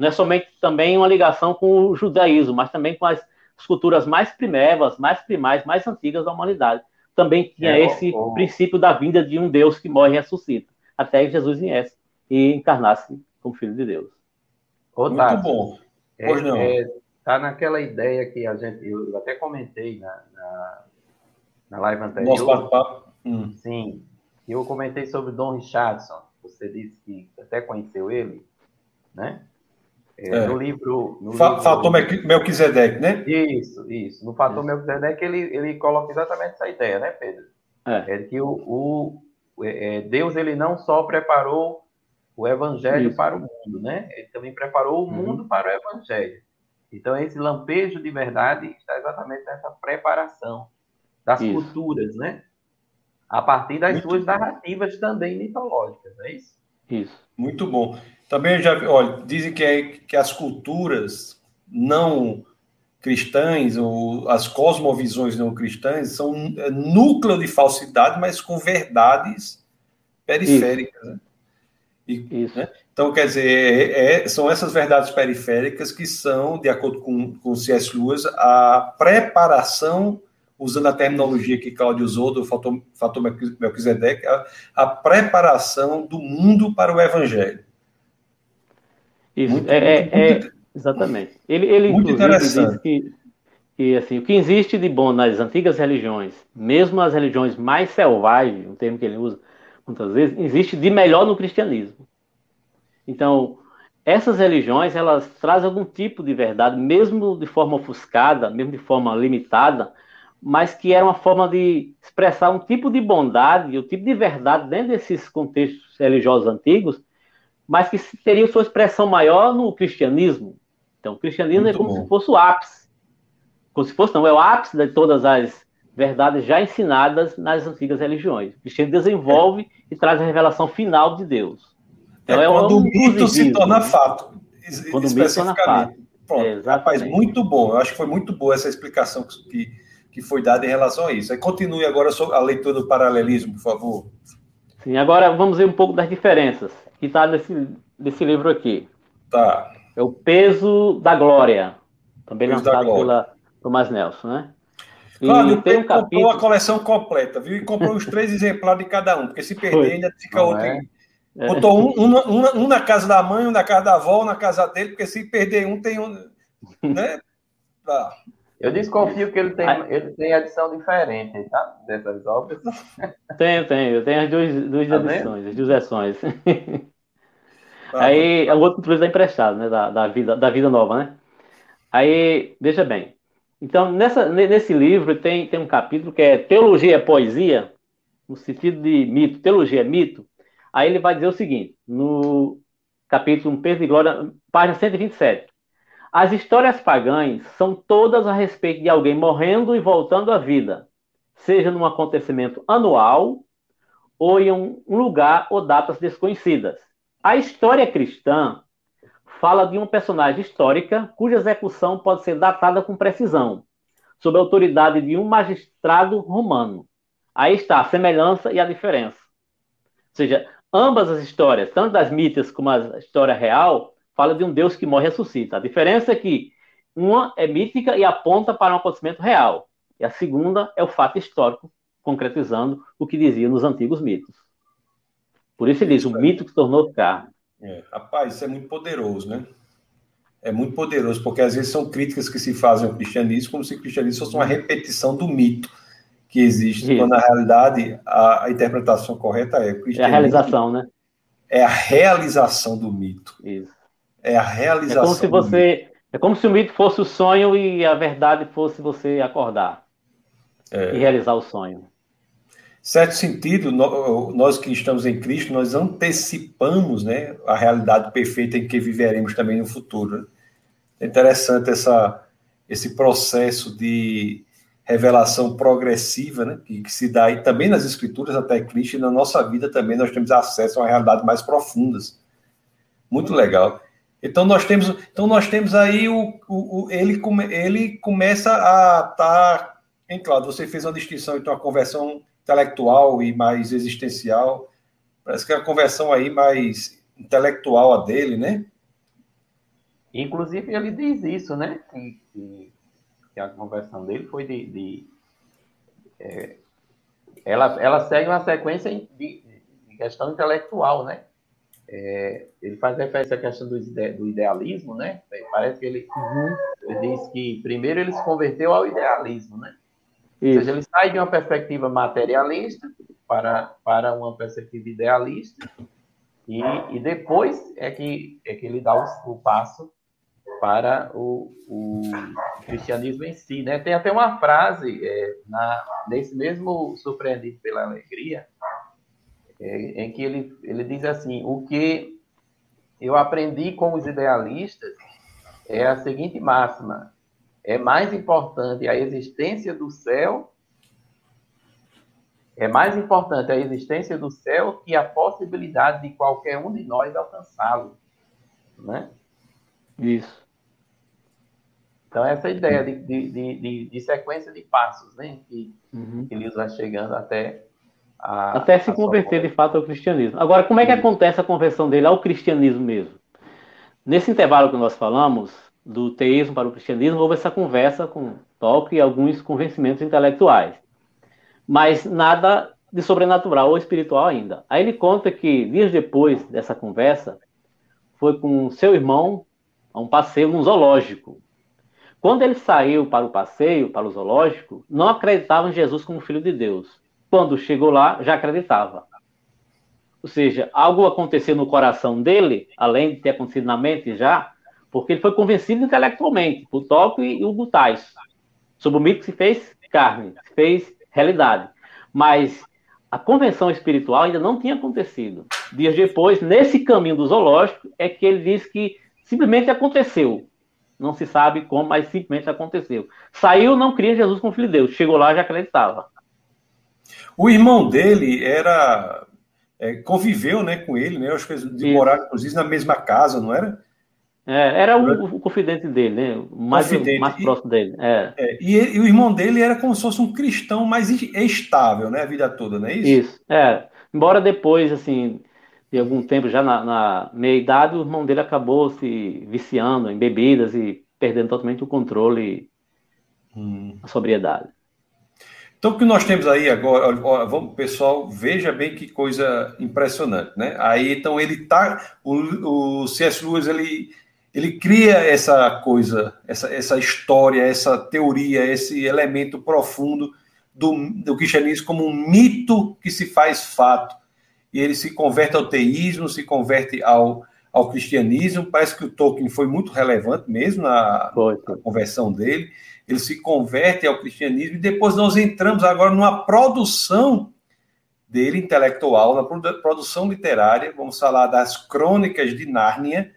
não é somente também uma ligação com o judaísmo, mas também com as, culturas mais primevas, mais primais, mais antigas da humanidade. Também tinha é, esse princípio da vinda de um Deus que morre e ressuscita, até que Jesus viesse e encarnasse como Filho de Deus. Ô, Muito bom. É, pois não. É, tá naquela ideia que a gente, eu até comentei na, na, na live anterior. Nosso bate-papo. Hum. Sim, eu comentei sobre Dom Richardson. Você disse que até conheceu ele, né? É, é. No livro. No Fa livro... Fator Melquisedeque, né? Isso, isso. No Fator Melquisedeque, ele, ele coloca exatamente essa ideia, né, Pedro? É, é que o, o é, é, Deus ele não só preparou o evangelho isso. para o mundo, né? Ele também preparou o uhum. mundo para o evangelho. Então, esse lampejo de verdade está exatamente nessa preparação das isso. culturas, né? A partir das Muito suas narrativas também mitológicas, é isso? Isso. Muito bom. Também já olha, dizem que, é, que as culturas não cristãs, ou as cosmovisões não cristãs, são é, núcleo de falsidade, mas com verdades periféricas. Né? E, Isso. Né? Então, quer dizer, é, é, são essas verdades periféricas que são, de acordo com, com C.S. Lewis, a preparação, usando a terminologia que Cláudio usou, do fator, fator Melquisedeque, a, a preparação do mundo para o evangelho. Isso, muito, é, muito, é, muito, exatamente. Ele, ele muito interessante. diz que, que assim, o que existe de bom nas antigas religiões, mesmo as religiões mais selvagens, um termo que ele usa muitas vezes, existe de melhor no cristianismo. Então, essas religiões, elas trazem algum tipo de verdade, mesmo de forma ofuscada, mesmo de forma limitada, mas que era uma forma de expressar um tipo de bondade, um tipo de verdade dentro desses contextos religiosos antigos, mas que teria sua expressão maior no cristianismo. Então, o cristianismo Muito é como bom. se fosse o ápice. Como se fosse, não, é o ápice de todas as verdades já ensinadas nas antigas religiões. O cristianismo desenvolve é. e traz a revelação final de Deus. Então, é, é quando um o mito se torna né? fato. Quando o mito se torna fato. Pronto. É, Rapaz, muito bom. Eu acho que foi muito boa essa explicação que, que foi dada em relação a isso. Aí continue agora a leitura do paralelismo, por favor. Sim, agora vamos ver um pouco das diferenças que está nesse, nesse livro aqui. Tá. É o Peso da Glória, também Peso lançado glória. pela Thomas Nelson, né? E claro, tem um capítulo... comprou a coleção completa, viu? E comprou os três exemplares de cada um, porque se perder Foi. ainda fica outro. É. Botou um, um, um, um, na casa da mãe, um na casa da avó, um na casa dele, porque se perder um, tem um. Né? (laughs) Tá. Eu desconfio que ele tem, ele tem edição diferente, tá? Dessas obras. (laughs) Tenho, tenho. Eu tenho as duas, duas tá edições, as duas versões. (laughs) Tá. Aí, o outro livro é emprestado, né? Da, da, vida, da vida nova, né? Aí, veja bem. Então, nessa, nesse livro tem, tem um capítulo que é Teologia é Poesia, no sentido de mito. Teologia é mito. Aí ele vai dizer o seguinte, no capítulo Um Peso de Glória, página 127. As histórias pagãs são todas a respeito de alguém morrendo e voltando à vida, seja num acontecimento anual ou em um lugar ou datas desconhecidas. A história cristã fala de uma personagem histórica cuja execução pode ser datada com precisão, sob a autoridade de um magistrado romano. Aí está a semelhança e a diferença. Ou seja, ambas as histórias, tanto das mítias como a história real, fala de um Deus que morre e ressuscita. A diferença é que uma é mítica e aponta para um acontecimento real, e a segunda é o fato histórico, concretizando o que dizia nos antigos mitos. Por isso ele diz, o mito que tornou carne. É, rapaz, isso é muito poderoso, né? É muito poderoso, porque às vezes são críticas que se fazem ao cristianismo como se o cristianismo fosse uma repetição do mito que existe, isso. quando na realidade a, a, interpretação correta é o cristianismo. É a realização, né? É a realização do mito. Isso. É a realização. É como se você. É como se o mito fosse o sonho e a verdade fosse você acordar é. e realizar o sonho. Certo sentido, nós que estamos em Cristo, nós antecipamos né, a realidade perfeita em que viveremos também no futuro. É interessante essa, esse processo de revelação progressiva, né, que, que, se dá aí também nas Escrituras até Cristo, e na nossa vida também nós temos acesso a uma realidade mais profundas. Muito legal. Então nós temos, então nós temos aí o, o, o ele, come, ele começa a estar, tá, claro, você fez uma distinção entre uma conversão intelectual e mais existencial. Parece que é a conversão aí mais intelectual a dele, né? Inclusive ele diz isso, né? Que, que, que a conversão dele foi de, de é, ela, ela segue uma sequência de, de questão intelectual, né? É, ele faz referência à questão do, do idealismo, né? Parece que ele, uhum. ele, diz que primeiro ele se converteu ao idealismo, né? Isso. Ou seja, ele sai de uma perspectiva materialista para, para uma perspectiva idealista e, e depois é que, é que ele dá o, o passo para o, o, cristianismo em si, né? Tem até uma frase é, na, nesse mesmo Surpreendido pela Alegria, é, em que ele, ele diz assim: o que eu aprendi com os idealistas é a seguinte máxima: é mais importante a existência do céu, é mais importante a existência do céu que a possibilidade de qualquer um de nós alcançá-lo, né? Isso. Então, essa ideia de, de, de, de, sequência de passos, né? Que, uhum. que Elias vai chegando até a, até se converter de fato ao cristianismo. Agora, como é que acontece a conversão dele ao cristianismo mesmo? Nesse intervalo que nós falamos, do teísmo para o cristianismo, houve essa conversa com Tolkien e alguns convencimentos intelectuais. Mas nada de sobrenatural ou espiritual ainda. Aí ele conta que, dias depois dessa conversa, foi com seu irmão a um passeio num zoológico. Quando ele saiu para o passeio, para o zoológico, não acreditava em Jesus como filho de Deus. Quando chegou lá, já acreditava. Ou seja, algo aconteceu no coração dele, além de ter acontecido na mente já, porque ele foi convencido intelectualmente por Tolkien e o Butais, sobre o mito que se fez carne, se fez realidade. Mas a convenção espiritual ainda não tinha acontecido. Dias depois, nesse caminho do zoológico, é que ele diz que simplesmente aconteceu. Não se sabe como, mas simplesmente aconteceu. Saiu, não cria Jesus como filho de Deus. Chegou lá, já acreditava. O irmão dele era é, conviveu, né, com ele, né? Acho que de morar, inclusive, na mesma casa, não era? É, era o, o, confidente dele, né? O mais, confidente. mais próximo dele. É. É, e, ele, e, o irmão dele era como se fosse um cristão mais estável, né? A vida toda, não é isso? Isso, é. Embora depois, assim, de algum tempo, já na, na meia-idade, o irmão dele acabou se viciando em bebidas e perdendo totalmente o controle, hum. a sobriedade. Então, o que nós temos aí agora, ó, vamos, pessoal, veja bem que coisa impressionante, né? Aí, então, ele tá, o, o C.S. Lewis, ele, ele cria essa coisa, essa, essa história, essa teoria, esse elemento profundo do, do cristianismo como um mito que se faz fato. E ele se converte ao teísmo, se converte ao, ao cristianismo. Parece que o Tolkien foi muito relevante mesmo na, na conversão dele ele se converte ao cristianismo, e depois nós entramos agora numa produção dele intelectual, na produção literária, vamos falar das crônicas de Nárnia,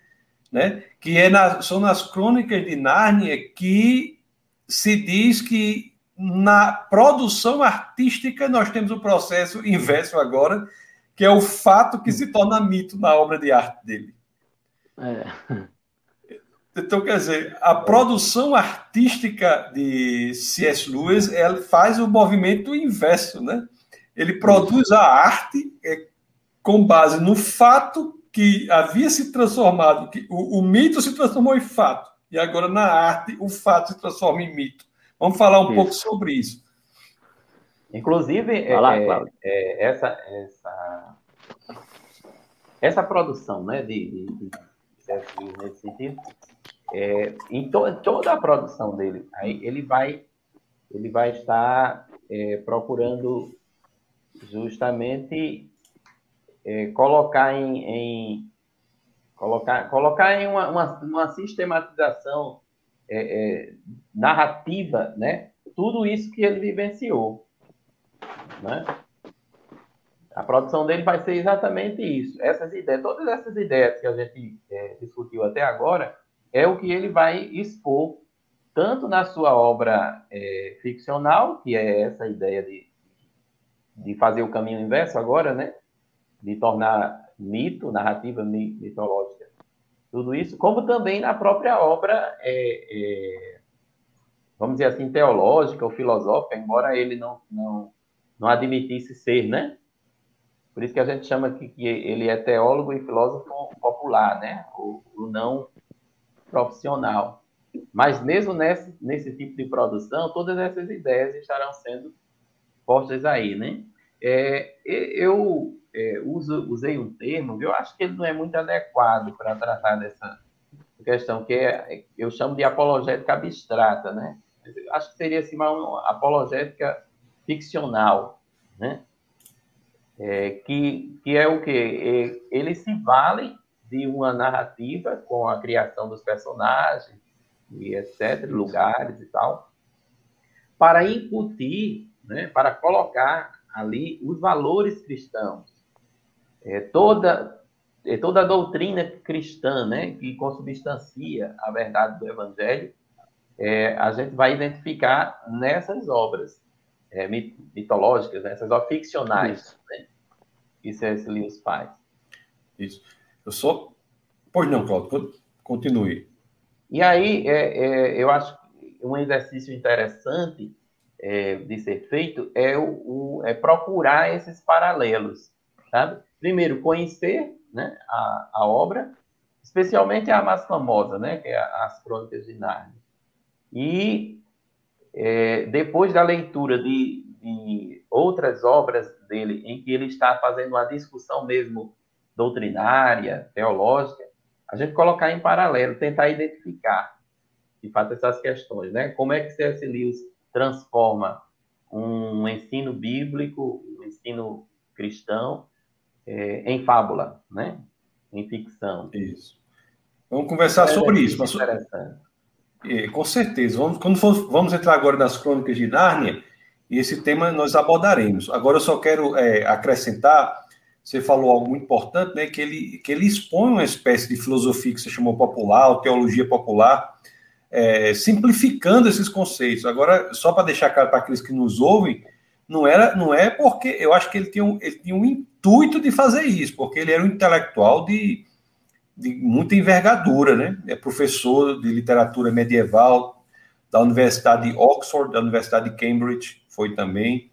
né? que é na, são nas crônicas de Nárnia que se diz que na produção artística nós temos o processo inverso agora, que é o fato que se torna mito na obra de arte dele. É. Então, quer dizer, a produção artística de C.S. Lewis ela faz o movimento inverso, né? Ele produz a arte é, com base no fato que havia se transformado, que o, o, mito se transformou em fato, e agora na arte o fato se transforma em mito. Vamos falar um isso. pouco sobre isso. Inclusive, é, lá, é, é, essa, essa, essa produção né, de, de, de nesse sentido, é, em to, toda a produção dele, aí ele vai, ele vai estar é, procurando justamente é, colocar em, em, colocar, colocar em uma, uma, uma sistematização é, é, narrativa, né? Tudo isso que ele vivenciou, né? A produção dele vai ser exatamente isso. Essas ideias, todas essas ideias que a gente é, discutiu até agora, é o que ele vai expor tanto na sua obra é, ficcional, que é essa ideia de, de fazer o caminho inverso agora, né? De tornar mito, narrativa mitológica, tudo isso, como também na própria obra, é, é, vamos dizer assim, teológica ou filosófica, embora ele não, não, não admitisse ser, né? Por isso que a gente chama que, que ele é teólogo e filósofo popular, né? O, o não profissional. Mas mesmo nesse, nesse tipo de produção, todas essas ideias estarão sendo postas aí, né? É, eu é, uso, usei um termo, eu acho que ele não é muito adequado para tratar dessa questão, que é, eu chamo de apologética abstrata, né? Acho que seria assim, uma apologética ficcional, né? É, que, que é o que? É, ele se vale de uma narrativa com a criação dos personagens e etc, lugares e tal, para incutir, né, para colocar ali os valores cristãos. É, toda, é, toda a doutrina cristã né, que consubstancia a verdade do Evangelho, é, a gente vai identificar nessas obras é, mitológicas, nessas obras ficcionais né, que C.S. Lewis faz. Isso. Eu sou. Pois não, Claudio, continue. E aí, é, é, eu acho que um exercício interessante é, de ser feito é, o, o, é procurar esses paralelos, sabe? Primeiro, conhecer né, a, a obra, especialmente a mais famosa, né, que é as Crônicas de Nárnia. E é, depois da leitura de, de, outras obras dele, em que ele está fazendo uma discussão mesmo doutrinária, teológica, a gente colocar em paralelo, tentar identificar, de fato, essas questões, né? Como é que C.S. Lewis transforma um ensino bíblico, um ensino cristão, é, em fábula, né? Em ficção. Isso. Vamos conversar é sobre isso. Mas... É, com certeza. Vamos, quando for, vamos entrar agora nas crônicas de Nárnia, e esse tema nós abordaremos. Agora eu só quero é, acrescentar, você falou algo muito importante, né? Que ele, que ele expõe uma espécie de filosofia que você chamou popular, ou teologia popular, é, simplificando esses conceitos. Agora, só para deixar claro para aqueles que nos ouvem, não era, não é porque eu acho que ele tinha, um, ele tinha um intuito de fazer isso, porque ele era um intelectual de, de muita envergadura, né? É professor de literatura medieval da Universidade de Oxford, da Universidade de Cambridge, foi também.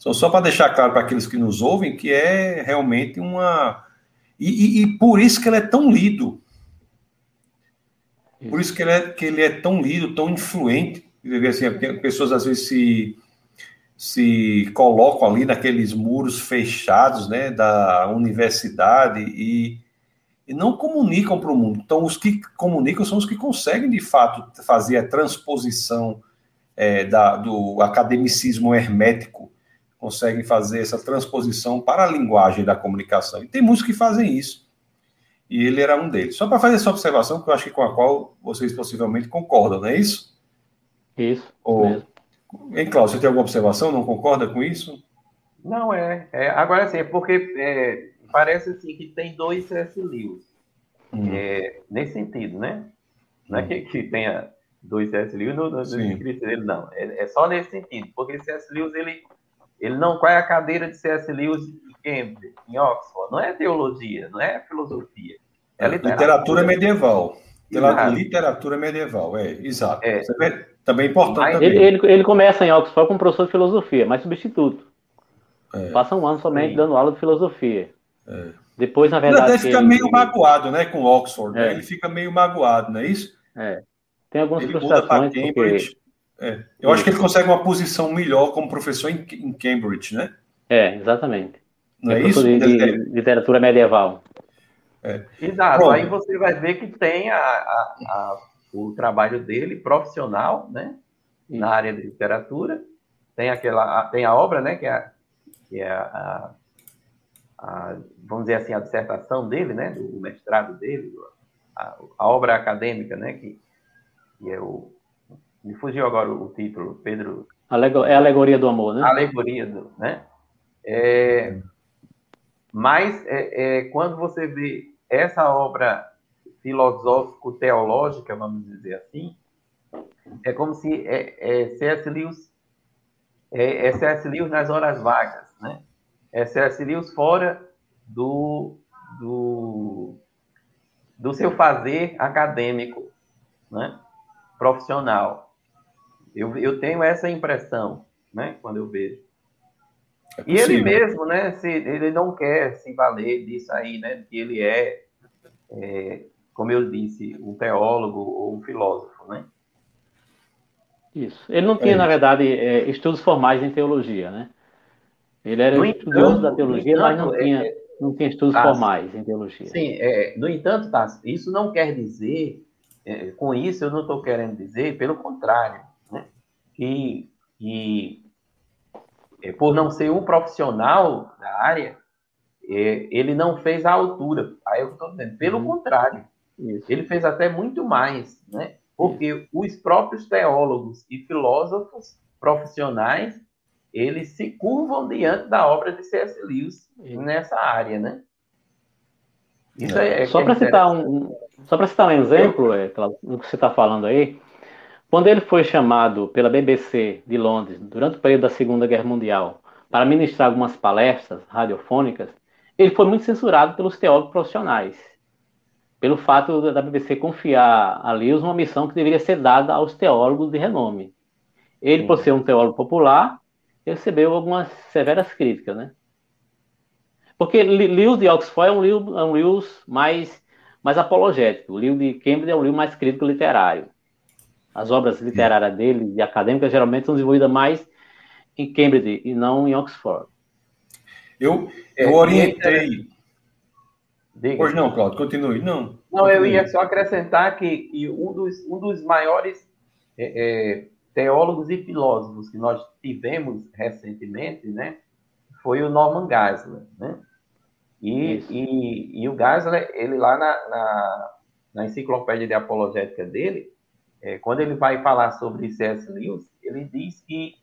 Só, só para deixar claro para aqueles que nos ouvem que é realmente uma. E, e, e por isso que ele é tão lido, por isso que ele é, que ele é tão lido, tão influente. Assim, pessoas às vezes se, se colocam ali naqueles muros fechados né, da universidade e, e não comunicam para o mundo. Então, os que comunicam são os que conseguem, de fato, fazer a transposição é, da, do academicismo hermético, conseguem fazer essa transposição para a linguagem da comunicação. E tem muitos que fazem isso e ele era um deles. Só para fazer essa observação, que eu acho que com a qual vocês possivelmente concordam, não é isso? Isso. Ou... Mesmo. Hein, Cláudio, você tem alguma observação? Não concorda com isso? Não, é. é agora sim, é porque é, parece assim que tem dois C.S. Lewis. Hum. É, nesse sentido, né? Não é que, que tenha dois C.S. Lewis no, no, no escrito dele, não. É, é, só nesse sentido, porque C.S. Lewis, ele, ele não. Qual é a cadeira de C.S. Lewis em Oxford, não é teologia, não é filosofia. É literatura, literatura medieval. Pela literatura medieval, é, exato. É. Também é importante. Também. Ele, ele, ele, começa em Oxford como professor de filosofia, mas substituto. É. Passa um ano somente Sim. dando aula de filosofia. É. Depois, na verdade. Ele fica ele... meio magoado, né, com Oxford. Né? É. Ele fica meio magoado, não é isso? É. Tem algumas ele frustrações. Porque... É. Eu acho que ele consegue uma posição melhor como professor em, em Cambridge, né? É, exatamente. Não é, é isso? De, de literatura medieval. É. Exato. Pronto. Aí você vai ver que tem a, a, a, o trabalho dele profissional, né? Na área de literatura. Tem aquela, tem a obra, né? Que é, que é a, a, vamos dizer assim, a dissertação dele, né? Do mestrado dele, a, a obra acadêmica, né? Que, que é o me fugiu agora o título, Pedro. É a alegoria do amor, né? Alegoria do, né? É, mas é, é, quando você vê essa obra filosófico-teológica, vamos dizer assim, é como se é, é C.S. Lewis é, é C.S. Lewis nas horas vagas, né? É C.S. Lewis fora do, do, do seu fazer acadêmico, né? profissional. Eu, eu tenho essa impressão, né? Quando eu vejo. É e ele mesmo, né? Se, ele não quer se valer disso aí, né? Que ele é, é, como eu disse, um teólogo ou um filósofo, né? Isso. Ele não tinha, é. na verdade, é, estudos formais em teologia, né? Ele era no estudioso entanto, da teologia, entanto, mas não tinha, é, não tinha estudos tá, formais em teologia. Sim, é, no entanto, tá, isso não quer dizer, é, com isso eu não estou querendo dizer, pelo contrário, que, que é, por não ser um profissional da área, é, ele não fez a altura. Aí eu estou dizendo, pelo uhum. contrário, Isso. ele fez até muito mais, né? Porque Isso. os próprios teólogos e filósofos profissionais, eles se curvam diante da obra de C.S. Lewis Isso. nessa área, né? Isso é, é só para citar um, só para citar um exemplo, é, do que você está falando aí, quando ele foi chamado pela BBC de Londres, durante o período da Segunda Guerra Mundial, para ministrar algumas palestras radiofônicas, ele foi muito censurado pelos teólogos profissionais, pelo fato da BBC confiar a Lewis uma missão que deveria ser dada aos teólogos de renome. Ele, por ser um teólogo popular, recebeu algumas severas críticas, né? Porque Lewis de Oxford é um Lewis, é um Lewis mais, mais apologético, o Lewis de Cambridge é um Lewis mais crítico literário. As obras literárias dele e acadêmicas geralmente são desenvolvidas mais em Cambridge e não em Oxford. Eu, eu é, orientei. Diga. Pois não, Claudio, continue. Não, não continue. eu ia só acrescentar que, que um, dos, um dos maiores é, é, teólogos e filósofos que nós tivemos recentemente, né, foi o Norman Geisler, né? E, e, e, o Geisler, ele lá na, na, na enciclopédia de apologética dele, é, quando ele vai falar sobre C.S. Lewis, ele diz que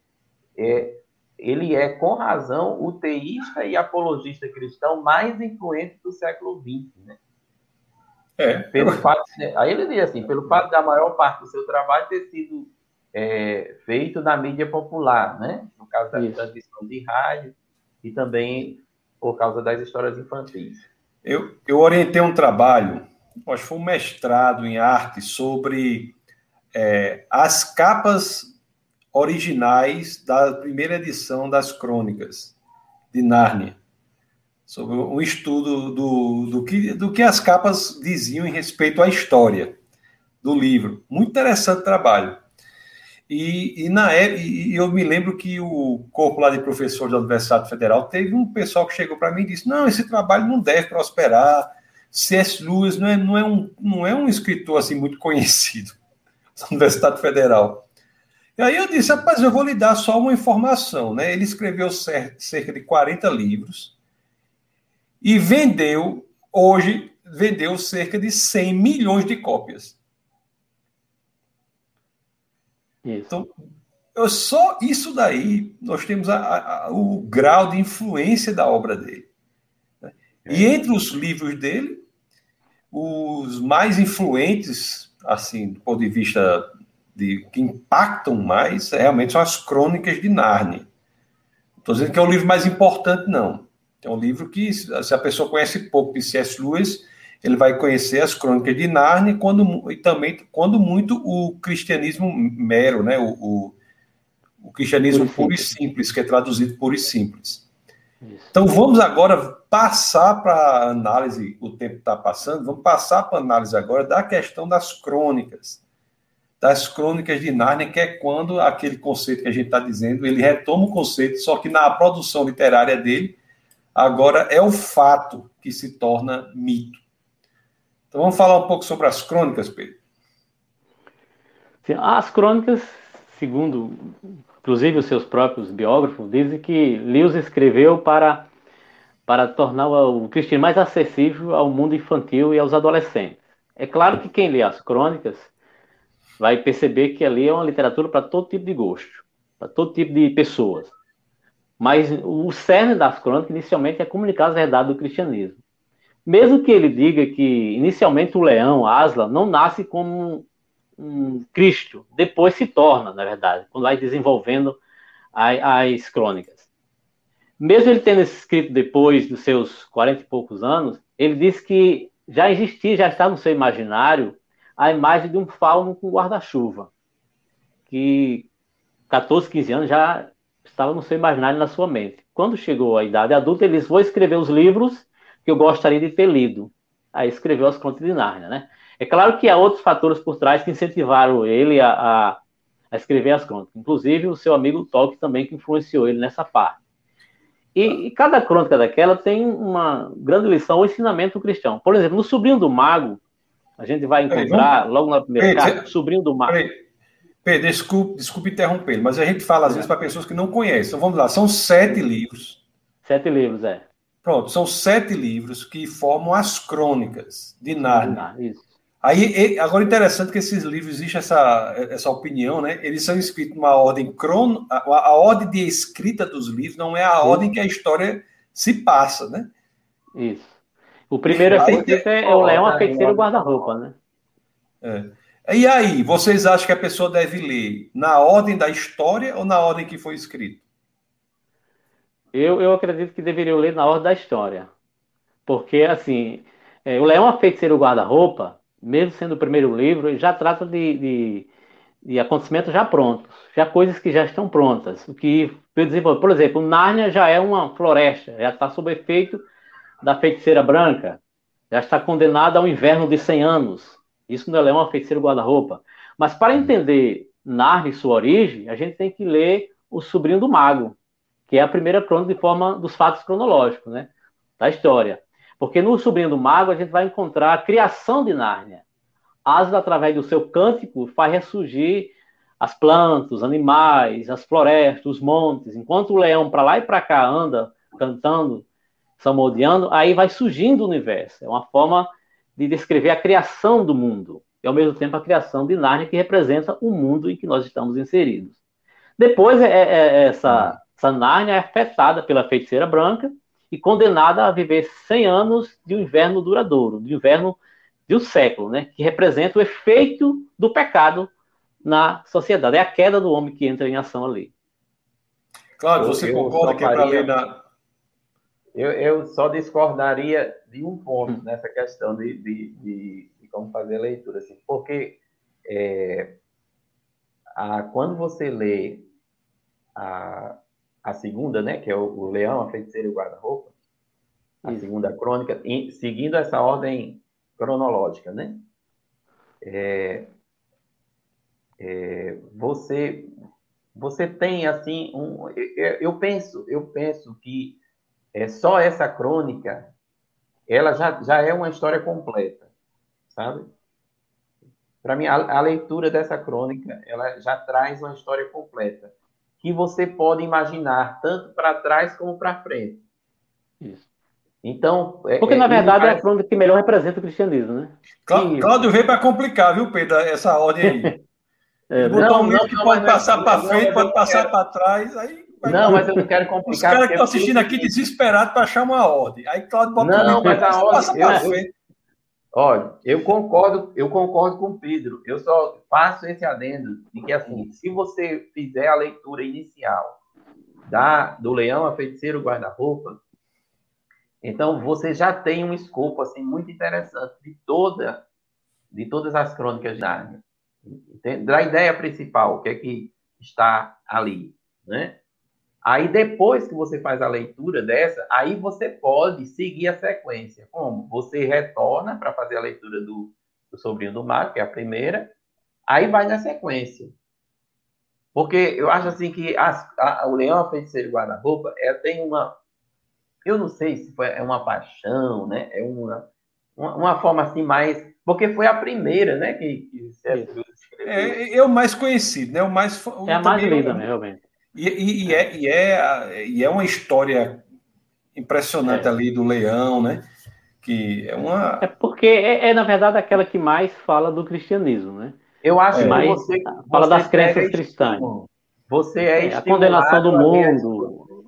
é, ele é, com razão, o teísta e apologista cristão mais influente do século XX, né? É. Pelo fato, aí ele diz assim, pelo fato da maior parte do seu trabalho ter sido é, feito na mídia popular, né? No caso da transmissão de rádio e também por causa das histórias infantis. Eu, eu orientei um trabalho, acho que foi um mestrado em arte sobre é, as capas originais da primeira edição das Crônicas de Nárnia, sobre um estudo do, do, que, do que as capas diziam em respeito à história do livro. Muito interessante trabalho. E, e na época, e eu me lembro que o corpo lá de professores da Universidade Federal teve um pessoal que chegou para mim e disse: não, esse trabalho não deve prosperar. C.S. Lewis não é, não, é um, não é um escritor assim muito conhecido (laughs) Universidade Federal. E aí eu disse, rapaz, eu vou lhe dar só uma informação, né? Ele escreveu cerca de 40 livros e vendeu, hoje, vendeu cerca de 100 milhões de cópias. Isso. Então, eu, só isso daí, nós temos a, a, o grau de influência da obra dele. Né? E é. entre os livros dele, os mais influentes assim, do ponto de vista de que impactam mais, realmente são as crônicas de Narnia. Estou dizendo que é o livro mais importante, não. É um livro que, se a pessoa conhece pouco de C.S. Lewis, ele vai conhecer as crônicas de Nárnia quando, e também, quando muito, o cristianismo mero, né? o, o, o cristianismo puro e simples, que é traduzido puro e simples. Então vamos agora passar para a análise, o tempo está passando, vamos passar para a análise agora da questão das crônicas. Das crônicas de Nárnia, que é quando aquele conceito que a gente está dizendo, ele retoma o conceito, só que na produção literária dele, agora é o fato que se torna mito. Então vamos falar um pouco sobre as crônicas, Pedro. As crônicas, segundo inclusive os seus próprios biógrafos, dizem que Lewis escreveu para, para tornar o cristianismo mais acessível ao mundo infantil e aos adolescentes. É claro que quem lê as crônicas vai perceber que ali é uma literatura para todo tipo de gosto, para todo tipo de pessoas. Mas o cerne das crônicas, inicialmente, é comunicar as verdades do cristianismo. Mesmo que ele diga que, inicialmente, o leão, Asla, não nasce como um Cristo, depois se torna, na verdade, quando vai desenvolvendo as crônicas. Mesmo ele tendo escrito depois dos seus 40 e poucos anos, ele diz que já existia, já está no seu imaginário, a imagem de um fauno com guarda-chuva, que 14, 15 anos já estava no seu imaginário na sua mente. Quando chegou à idade adulta, ele disse, vou escrever os livros que eu gostaria de ter lido. Aí escreveu as Crônicas de Nárnia, né? É claro que há outros fatores por trás que incentivaram ele a, a, a escrever as crônicas, inclusive o seu amigo Tolkien também, que influenciou ele nessa parte. E, e, cada crônica daquela tem uma grande lição, um ensinamento cristão. Por exemplo, no Sobrinho do Mago, a gente vai encontrar, logo na primeira carta, Sobrinho do Mago. Pedro, desculpe, desculpe interromper, mas a gente fala às vezes para pessoas que não conhecem. Então vamos lá, são sete livros. Sete livros, é. Pronto, são sete livros que formam as crônicas de Nárnia. Isso. Aí, agora interessante que esses livros existe essa, essa opinião, né? Eles são escritos numa ordem crono, a, a ordem de escrita dos livros não é a Sim. ordem que a história se passa, né? Isso. O primeiro é feitiço é, é o leão, a feiticeira e o guarda-roupa, né? É. E aí, vocês acham que a pessoa deve ler na ordem da história ou na ordem que foi escrito? Eu, eu acredito que deveria ler na ordem da história. Porque, assim, é, o leão, a feiticeira e o guarda-roupa mesmo sendo o primeiro livro, ele já trata de, de, de, acontecimentos já prontos, já coisas que já estão prontas. O que por exemplo, Nárnia já é uma floresta, já está sob efeito da feiticeira branca, já está condenada ao inverno de 100 anos. Isso não é uma feiticeira guarda-roupa. Mas para entender Nárnia e sua origem, a gente tem que ler O Sobrinho do Mago, que é a primeira crônica de forma dos fatos cronológicos, né, da história. Porque no Sobrinho do Mago a gente vai encontrar a criação de Nárnia. Asla, através do seu cântico, faz ressurgir as plantas, os animais, as florestas, os montes. Enquanto o leão para lá e para cá anda cantando, salmodiando, aí vai surgindo o universo. É uma forma de descrever a criação do mundo e, ao mesmo tempo, a criação de Nárnia, que representa o mundo em que nós estamos inseridos. Depois, é, é, é essa, essa Nárnia é afetada pela feiticeira branca, e condenada a viver 100 anos de um inverno duradouro, de um inverno de um século, né? que representa o efeito do pecado na sociedade. É a queda do homem que entra em ação ali. Claro, você eu concorda que é para ler na. Eu, eu só discordaria de um ponto hum. nessa questão de, de, de, de, como fazer a leitura, assim, porque é, a, quando você lê a, a segunda, né, que é o, o Leão, a Feiticeira e o Guarda-Roupa, a segunda crônica, em, seguindo essa ordem cronológica, né? É, é, você você tem assim um, eu, eu, penso eu penso que é só essa crônica ela já, já é uma história completa, sabe? Para mim a, a leitura dessa crônica ela já traz uma história completa que você pode imaginar, tanto para trás como para frente. Isso. Então, é, Porque, é, na verdade, faz... é a crônica que melhor representa o cristianismo, né? Clá Cláudio veio para complicar, viu, Pedro, essa ordem aí. (laughs) é, botar não, um livro que não, pode passar para frente, pode passar para trás, aí... Não, mas eu não quero complicar. Os caras que estão assistindo aqui desesperados para achar uma ordem. Aí Cláudio bota não, um mas a ordem, passa para frente. Olha, eu concordo, eu concordo com o Pedro. Eu só faço esse adendo de que assim, se você fizer a leitura inicial da do Leão a Feiticeiro Guarda-roupa, Então você já tem um escopo assim muito interessante de toda de todas as crônicas de Nárnia. Da ideia principal, o que é que está ali, né? Aí depois que você faz a leitura dessa, aí você pode seguir a sequência. Como? Você retorna para fazer a leitura do, do Sobrinho do Mar, que é a primeira, aí vai na sequência. Porque eu acho assim que as, a, o Leão, a Feiticeira e Guarda-Roupa, é, tem uma. Eu não sei se foi, é uma paixão, né? É uma, uma, uma forma assim mais. Porque foi a primeira, né? Que, que escreveu. É, é o mais conhecido, né? O mais. É a mais lida, né, realmente. E, e, e, é, e, é, e é uma história impressionante é. ali do leão, né? Que é uma. É porque é, é, na verdade, aquela que mais fala do cristianismo, né? Eu acho é. que você. Fala você das crenças cristãs. Você é, é a condenação do mundo.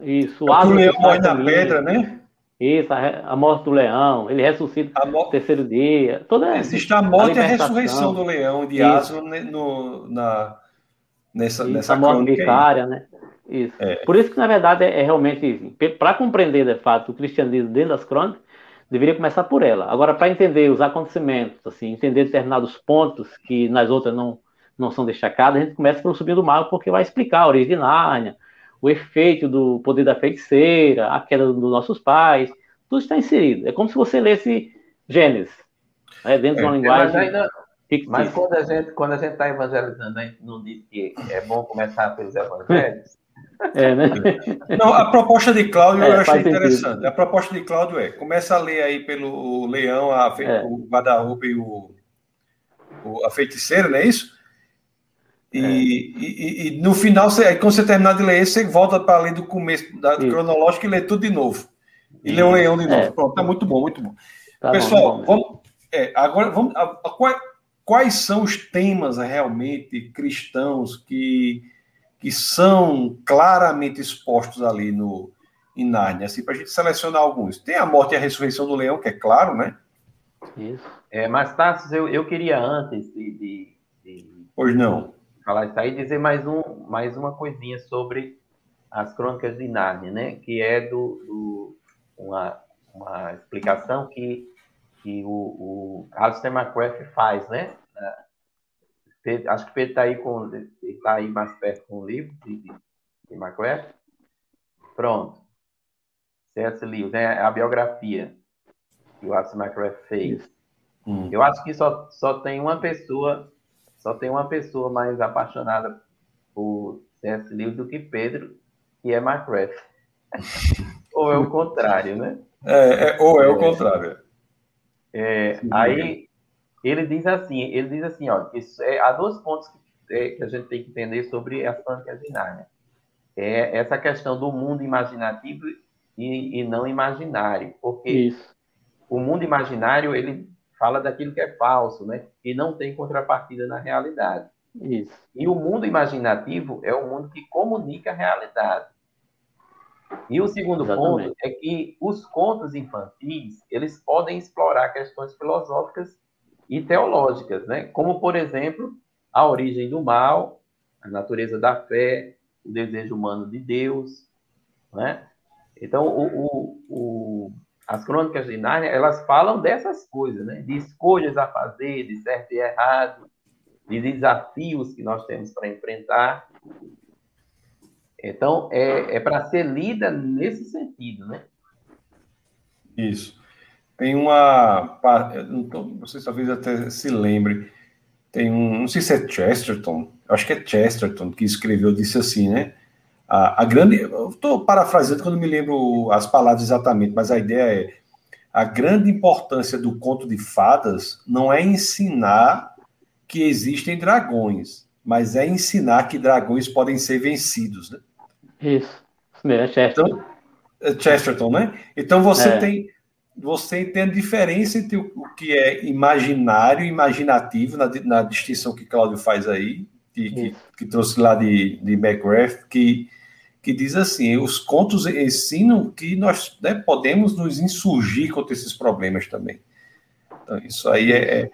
Isso, o leão morre na pedra, né? Isso, a, a, morte do leão, ele ressuscita no terceiro dia. Toda Existe a morte a e a ressurreição do leão de Aslan no, na, nessa, isso, nessa morte vicária, né? Isso. É. Por isso que, na verdade, é, é realmente para compreender, de fato, o cristianismo dentro das crônicas, deveria começar por ela. Agora, para entender os acontecimentos, assim, entender determinados pontos que nas outras não, não são destacados, a gente começa pelo Subindo do Mago, porque vai explicar a origem de Nárnia, o efeito do poder da feiticeira, a queda dos nossos pais, tudo está inserido. É como se você lesse Gênesis, né, dentro é, de uma linguagem. Ainda, mas quando a gente quando a gente está evangelizando, a gente não diz que é bom começar pelos evangelhos. (laughs) É, né? Não, a proposta de Cláudio é, eu achei interessante. Sentido. A proposta de Cláudio é: começa a ler aí pelo Leão, a, é. o guarda-roupa e o, o, a feiticeira, não é isso? E, é. e, e, no final, você, quando você terminar de ler esse, você volta para ler do começo da isso. cronológica e lê tudo de novo. E lê o Leão de novo. É. Pronto, tá muito bom, muito bom. Tá Pessoal, bom, vamos, é, agora vamos. A, a, qual, quais são os temas realmente cristãos que, que são claramente expostos ali no em Nárnia, assim, para a gente selecionar alguns. Tem a morte e a ressurreição do leão, que é claro, né? Isso. É, mas, Tassos, eu, eu queria antes de, de, de, Pois não. Falar isso aí, dizer mais, um, mais uma coisinha sobre as crônicas de Nárnia, né? Que é do, do uma, uma explicação que que o, o Alistair McCrath faz, né? Pedro, acho que Pedro está aí, com, tá aí mais perto com o livro de, de. Pronto. C.S. Lewis, né? A biografia que o Alistair McCrath fez. Hum. Eu acho que só, só tem uma pessoa, só tem uma pessoa mais apaixonada por C.S. Lewis do que Pedro, que é McCrath. (laughs) ou é o contrário, né? É, é ou é, é o contrário. É, aí ele diz assim, ele diz assim, ó, isso é, há dois pontos que, é, que, a gente tem que entender sobre plantas de Nárnia. É essa questão do mundo imaginativo e, e não imaginário, porque isso. o mundo imaginário ele fala daquilo que é falso, né? E não tem contrapartida na realidade. Isso. E o mundo imaginativo é o mundo que comunica a realidade. E o segundo Exatamente. ponto é que os contos infantis, eles podem explorar questões filosóficas e teológicas, né? Como, por exemplo, a origem do mal, a natureza da fé, o desejo humano de Deus, né? Então, o, o, o, as crônicas de Nárnia, elas falam dessas coisas, né? De escolhas a fazer, de certo e errado, de desafios que nós temos para enfrentar. Então, é, é para ser lida nesse sentido, né? Isso. Tem uma. Vocês talvez até se lembre. Tem um. Não sei se é Chesterton, acho que é Chesterton que escreveu, disse assim, né? A, a grande. Estou parafraseando quando me lembro as palavras exatamente, mas a ideia é. A grande importância do conto de fadas não é ensinar que existem dragões, mas é ensinar que dragões podem ser vencidos, né? Isso. É Chesterton. Então, é Chesterton, né? Então você é. tem você tem a diferença entre o, que é imaginário e imaginativo, na, na distinção que Cláudio faz aí, que, que, que, trouxe lá de, de McGrath, que, que diz assim: os contos ensinam que nós né, podemos nos insurgir contra esses problemas também. Então, isso aí é, é,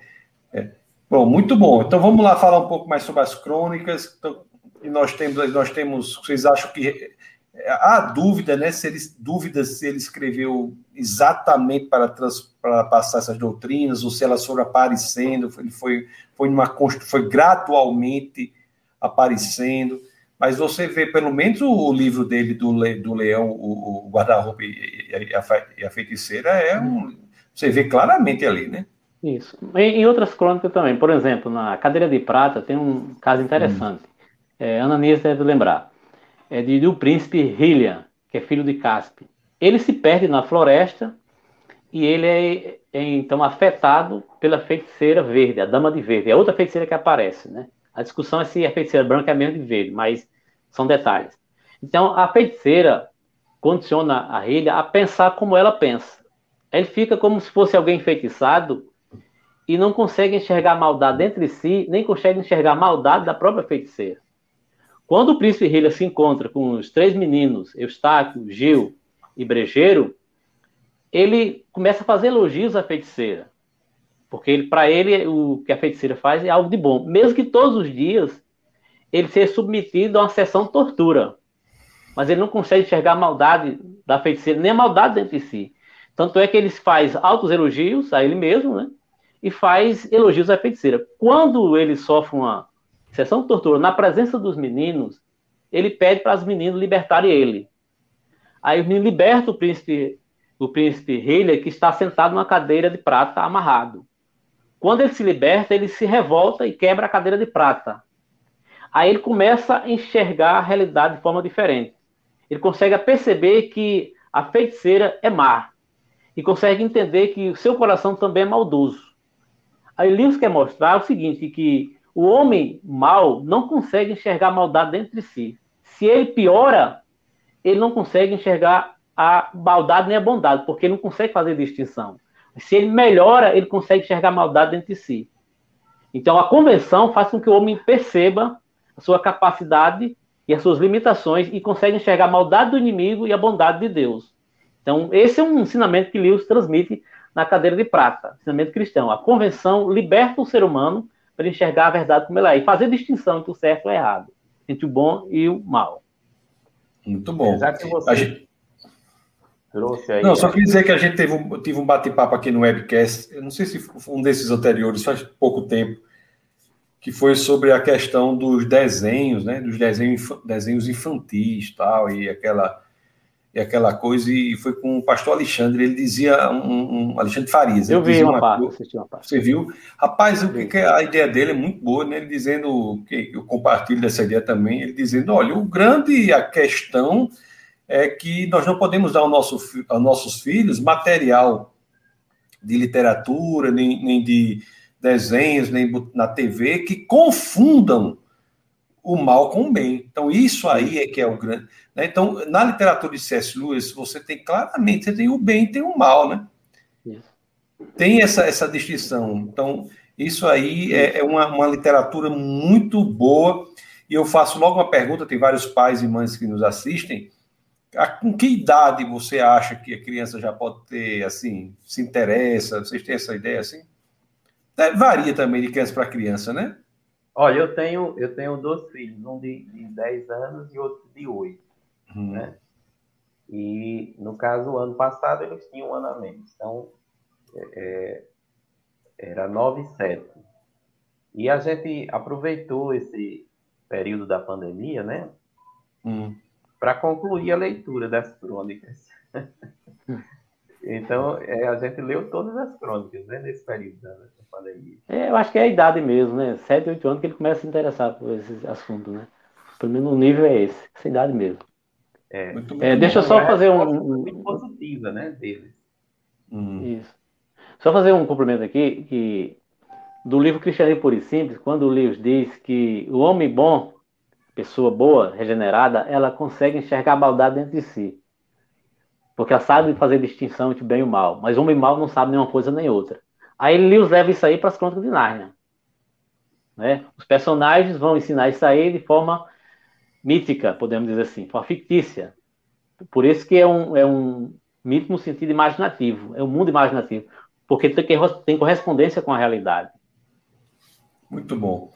é, Bom, muito bom. Então vamos lá falar um pouco mais sobre as crônicas. Então, e nós temos, nós temos, vocês acham que há dúvida, né? Se ele, dúvida se ele escreveu exatamente para, trans, para passar essas doutrinas, ou se elas foram aparecendo, ele foi, foi, uma, foi gradualmente aparecendo. Mas você vê, pelo menos, o livro dele do, Le, do Leão, o, o Guarda-roupa e, e, a, Feiticeira, é um, você vê claramente ali, né? Isso. Em, outras crônicas também. Por exemplo, na Cadeira de Prata tem um caso interessante. É, Ananias deve lembrar é de, do príncipe Hylian, que é filho de Caspe. Ele se perde na floresta e ele é, é, então afetado pela feiticeira verde, a dama de verde, é outra feiticeira que aparece, né? A discussão é se a feiticeira branca é mesmo de verde, mas são detalhes. Então a feiticeira condiciona a Hylian a pensar como ela pensa. Ele fica como se fosse alguém enfeitiçado e não consegue enxergar maldade dentro de si, nem consegue enxergar maldade da própria feiticeira. Quando o príncipe Hila se encontra com os três meninos, Eustáquio, Gil e Brejeiro, ele começa a fazer elogios à feiticeira. Porque para ele, o que a feiticeira faz é algo de bom. Mesmo que todos os dias ele seja submetido a uma sessão de tortura. Mas ele não consegue enxergar a maldade da feiticeira, nem a maldade dentro de si. Tanto é que ele faz altos elogios a ele mesmo, né? E faz elogios à feiticeira. Quando ele sofre uma sessão de tortura, na presença dos meninos, ele pede para os meninos libertarem ele. Aí meninos libertam o príncipe, o príncipe Hillier, que está sentado numa cadeira de prata amarrado. Quando ele se liberta, ele se revolta e quebra a cadeira de prata. Aí ele começa a enxergar a realidade de forma diferente. Ele consegue perceber que a feiticeira é má. E consegue entender que o seu coração também é maldoso. Aí Lewis quer mostrar o seguinte, que o homem mau não consegue enxergar maldade dentro de si. Se ele piora, ele não consegue enxergar a maldade nem a bondade, porque ele não consegue fazer distinção. Se ele melhora, ele consegue enxergar a maldade dentro de si. Então a convenção faz com que o homem perceba a sua capacidade e as suas limitações e consegue enxergar a maldade do inimigo e a bondade de Deus. Então esse é um ensinamento que Lewis transmite na cadeira de prata, ensinamento cristão. A convenção liberta o ser humano para enxergar a verdade como ela é e fazer distinção entre o certo e o errado, entre o bom e o mal. Muito bom. Exato que você gente... trouxe aí. Não, só queria dizer que a gente teve um, tive um bate-papo aqui no webcast, eu não sei se foi um desses anteriores, faz pouco tempo, que foi sobre a questão dos desenhos, né, dos desenhos, desenhos infantis tal, e aquela e aquela coisa, e foi com o pastor Alexandre, ele dizia, um, um Alexandre Farias. Eu vi uma, uma parte, assisti uma parte. Você viu? Rapaz, o que, a ideia dele é muito boa, né? Ele dizendo, que eu compartilho dessa ideia também, ele dizendo, olha, o grande, a questão é que nós não podemos dar ao nosso, aos nossos filhos material de literatura, nem, nem de desenhos, nem na TV, que confundam o mal com o bem. Então, isso aí é que é o grande. Né? Então, na literatura de C.S. Lewis, você tem claramente, você tem o bem e tem o mal, né? Tem essa, essa distinção. Então, isso aí é, é uma, uma literatura muito boa. E eu faço logo uma pergunta: tem vários pais e mães que nos assistem. A, com que idade você acha que a criança já pode ter, assim, se interessa? Vocês têm essa ideia assim? É, varia também de criança para criança, né? Olha, eu tenho, eu tenho dois filhos, um de, de 10 anos e outro de 8. Uhum. Né? E, no caso, ano passado, eles tinham um ano a menos. Então, é, é era 9 e 7. E a gente aproveitou esse período da pandemia, né? Uhum. Para concluir a leitura das crônicas. (laughs) então, é, a gente leu todas as crônicas né, nesse período da, pandemia. É, eu acho que é a idade mesmo, né? 7, 8 anos que ele começa a se interessar por esse assunto, né? Pelo menos o nível é esse, essa idade mesmo. É, é deixa eu só fazer um. Muito positiva, né, deles. Hum. Isso. Só fazer um cumprimento aqui, que do livro Cristianismo Puro e Simples, quando o Lewis diz que o homem bom, pessoa boa, regenerada, ela consegue enxergar a maldade dentro de si. Porque ela sabe fazer distinção entre bem e mal. Mas homem mal não sabe nem uma coisa nem outra. Aí Lewis leva isso aí para as crônicas de Nárnia. Né? Os personagens vão ensinar isso aí de forma mítica, podemos dizer assim, forma fictícia. Por isso que é um, é um mito no sentido imaginativo, é um mundo imaginativo, porque tem, tem correspondência com a realidade. Muito bom.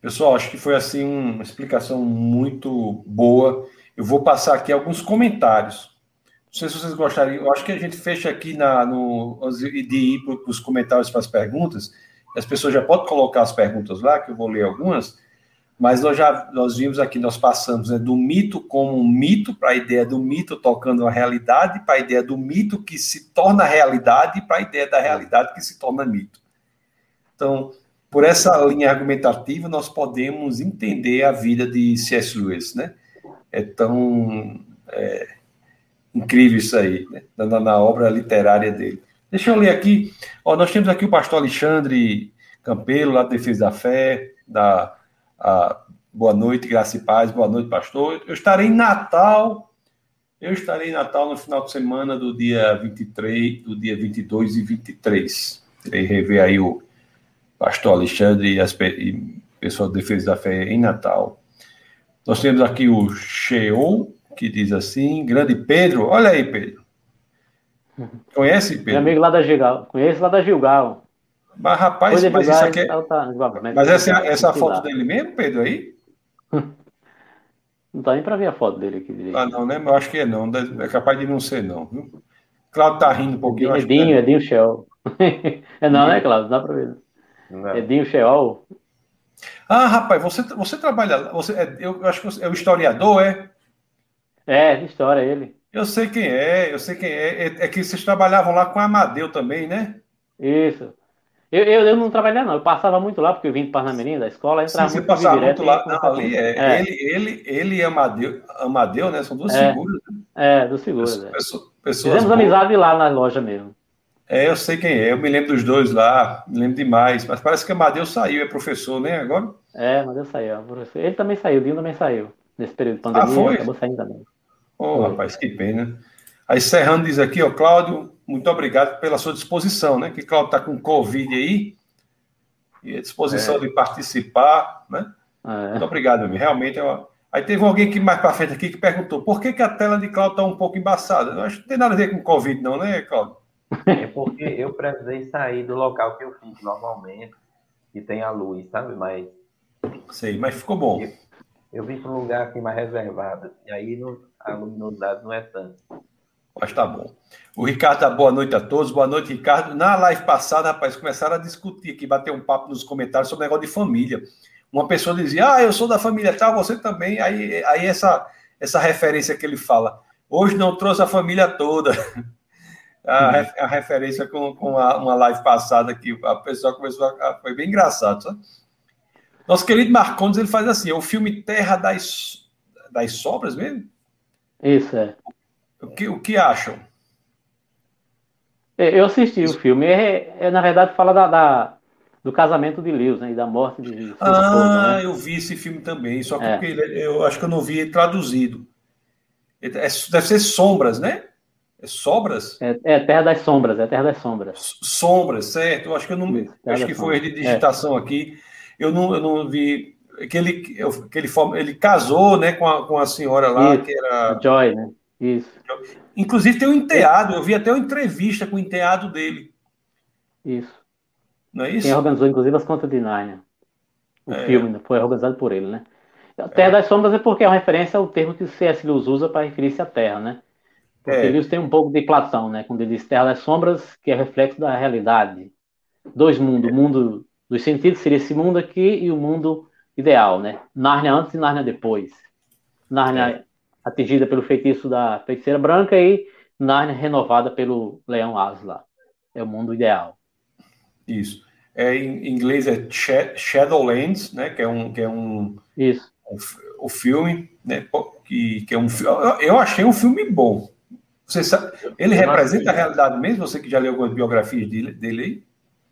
Pessoal, acho que foi assim uma explicação muito boa. eu vou passar aqui alguns comentários. Não sei se vocês gostariam, eu acho que a gente fecha aqui na, no, de ir para os comentários para as perguntas. As pessoas já podem colocar as perguntas lá, que eu vou ler algumas. Mas nós já nós vimos aqui, nós passamos né, do mito como um mito para a ideia do mito tocando a realidade, para a ideia do mito que se torna realidade, para a ideia da realidade que se torna mito. Então, por essa linha argumentativa, nós podemos entender a vida de C.S. Lewis, né? É tão é, incrível isso aí, né? na, na, obra literária dele. Deixa eu ler aqui. Ó, nós temos aqui o pastor Alexandre Campelo, lá da Defesa da Fé, da a, boa noite, graça e paz, boa noite, pastor. Eu estarei em Natal, eu estarei em Natal no final de semana do dia 23, do dia 22 e 23. Irei rever aí o pastor Alexandre e, as, e pessoal de Defesa da Fé em Natal. Nós temos aqui o Sheol, que diz assim, grande Pedro, olha aí, Pedro. Conhece, Pedro? Meu amigo lá da Gilgal. Conheço lá da Gilgal. Mas, rapaz, mas isso aqui é... Tá, mas essa, essa foto dele mesmo, Pedro, aí? (laughs) Não dá nem para ver a foto dele aqui direito. Ah, não, né? Eu acho que é não. É capaz de não ser, não. Viu? Cláudio tá rindo um pouquinho. Edinho, é Edinho Shell. (laughs) é não, né, Cláudio? Dá para ver. Não. Edinho Shell. Ah, rapaz, você, você trabalha. Você, é, eu acho que é o historiador, é? É, de história ele. Eu sei quem é, eu sei quem é. É, é que vocês trabalhavam lá com Amadeu também, né? Isso. Eu, eu, eu, não trabalhava, não. Eu passava muito lá, porque eu vim de Parnamirim, da escola, entrava Sim, muito, você passava muito lá. Não, ali é. é. Ele, ele, ele e Amadeu, Amadeu, né? São duas é. figuras. Né? É, duas figuras. Pessoas, é. pessoas, pessoas Fizemos boas. amizade lá na loja mesmo. É, eu sei quem é. Eu me lembro dos dois lá, me lembro demais. Mas parece que Amadeu saiu, é professor, né? Agora? É, Amadeu saiu. É ele também saiu, o Dinho também saiu. Nesse período de pandemia, ah, foi? acabou saindo também. Ô, oh, rapaz, que pena. Aí Serrano diz aqui, ó, Cláudio, muito obrigado pela sua disposição, né? Que Cláudio tá com Covid aí e a disposição é. de participar, né? É. Muito obrigado, meu. Realmente, eu... aí teve alguém que mais para frente aqui que perguntou por que, que a tela de Cláudio está um pouco embaçada. Eu acho que não tem nada a ver com Covid, não, né, Cláudio? É porque eu precisei sair do local que eu fiz normalmente, que tem a luz, sabe? Mas. Sei, mas ficou bom. Eu, eu vim para um lugar aqui mais reservado, e aí não, a luminosidade não é tanto. Mas tá bom. O Ricardo dá boa noite a todos. Boa noite, Ricardo. Na live passada, rapaz, começaram a discutir aqui, bater um papo nos comentários sobre o negócio de família. Uma pessoa dizia, ah, eu sou da família tal, você também. Aí, aí essa, essa referência que ele fala, hoje não trouxe a família toda. (laughs) A, a referência com, com a, uma live passada aqui, a pessoa começou a. Foi bem engraçado, sabe? Nosso querido Marcondes, ele faz assim: é o filme Terra das, das Sobras mesmo? Isso, é. O que, o que acham? É, eu assisti o filme. É, é, na verdade, fala da, da, do casamento de Lewis né, e da morte de. Ah, né? eu vi esse filme também. Só que é. eu acho que eu não vi traduzido. É, deve ser Sombras, né? É Sobras? É, é, Terra das Sombras, é Terra das Sombras. Sombras, certo. Eu acho que eu não. Isso, acho que foi de digitação aqui. Eu não, eu não vi. Que ele, que ele, ele casou né, com, a, com a senhora lá, Isso, que era. Joy, né? Isso. Inclusive tem um enteado, eu vi até uma entrevista com o enteado dele. Isso. Não é isso? Quem organizou, inclusive, as contas de Narnia. O é. filme né? foi organizado por ele, né? A Terra é. das Sombras é porque é uma referência ao termo que o C.S. Lewis usa para referir-se à Terra, né? Porque é. Lewis tem um pouco de Platão, né? Quando ele diz Terra das Sombras, que é reflexo da realidade. Dois mundos. O mundo dos sentidos seria esse mundo aqui e o mundo ideal, né? Narnia antes e Narnia depois. Narnia é atingida pelo feitiço da feiticeira branca e Narnia renovada pelo leão Asla. É o mundo ideal. Isso. É, em inglês é Shadowlands, né? Que é um, que é um, Isso. um o filme, né? Que, que é um eu achei um filme bom. Você sabe, ele representa a realidade mesmo? Você que já leu algumas biografias dele, dele aí?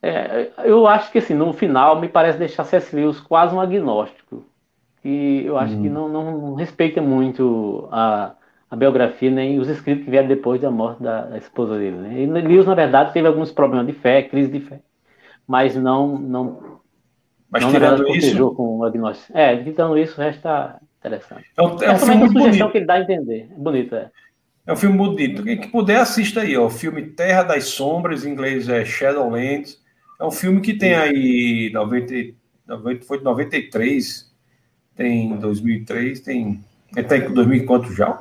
É, eu acho que assim, no final me parece deixar C.S. Lewis quase um agnóstico que eu acho que uhum. não, não, respeita muito a, a biografia nem os escritos que vieram depois da morte da, da esposa dele. Né? E Lewis, na verdade, teve alguns problemas de fé, crise de fé, mas não não mas não tirando isso com o agnóstico. É, tirando isso, o resto está interessante. É um, é um filme muito bonito. que ele dá a entender. É bonito, é. É um filme bonito. Quem que puder, assista aí. Ó. O filme Terra das Sombras, em inglês é Shadowlands. É um filme que tem aí 90, 90, foi de 93, tem 2003, tem Ele está em 2000 quanto já?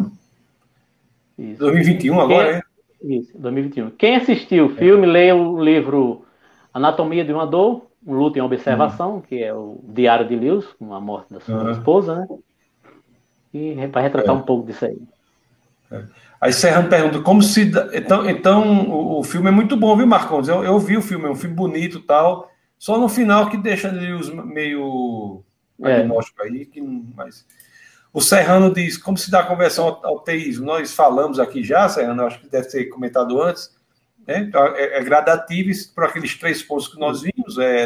Isso. 2021 agora, é? Isso, 2021. Quem assistiu o filme, é. leia o livro Anatomia de uma Dor, Um Luto em Observação, uhum. que é o Diário de Lewis, com a morte da sua uhum. esposa, né? E vai retratar é. um pouco disso aí. É. Aí Serrano pergunta como se. Então, então o, o filme é muito bom, viu, Marcos? Eu, eu vi o filme, é um filme bonito e tal. Só no final que deixa Lewis meio é. agnóstico aí, que não. Mas... O Serrano diz: como se dá a conversão ao, ao teísmo? Nós falamos aqui já, Serrano, acho que deve ter comentado antes. Né? Então, é, é gradativo por aqueles três pontos que nós vimos: é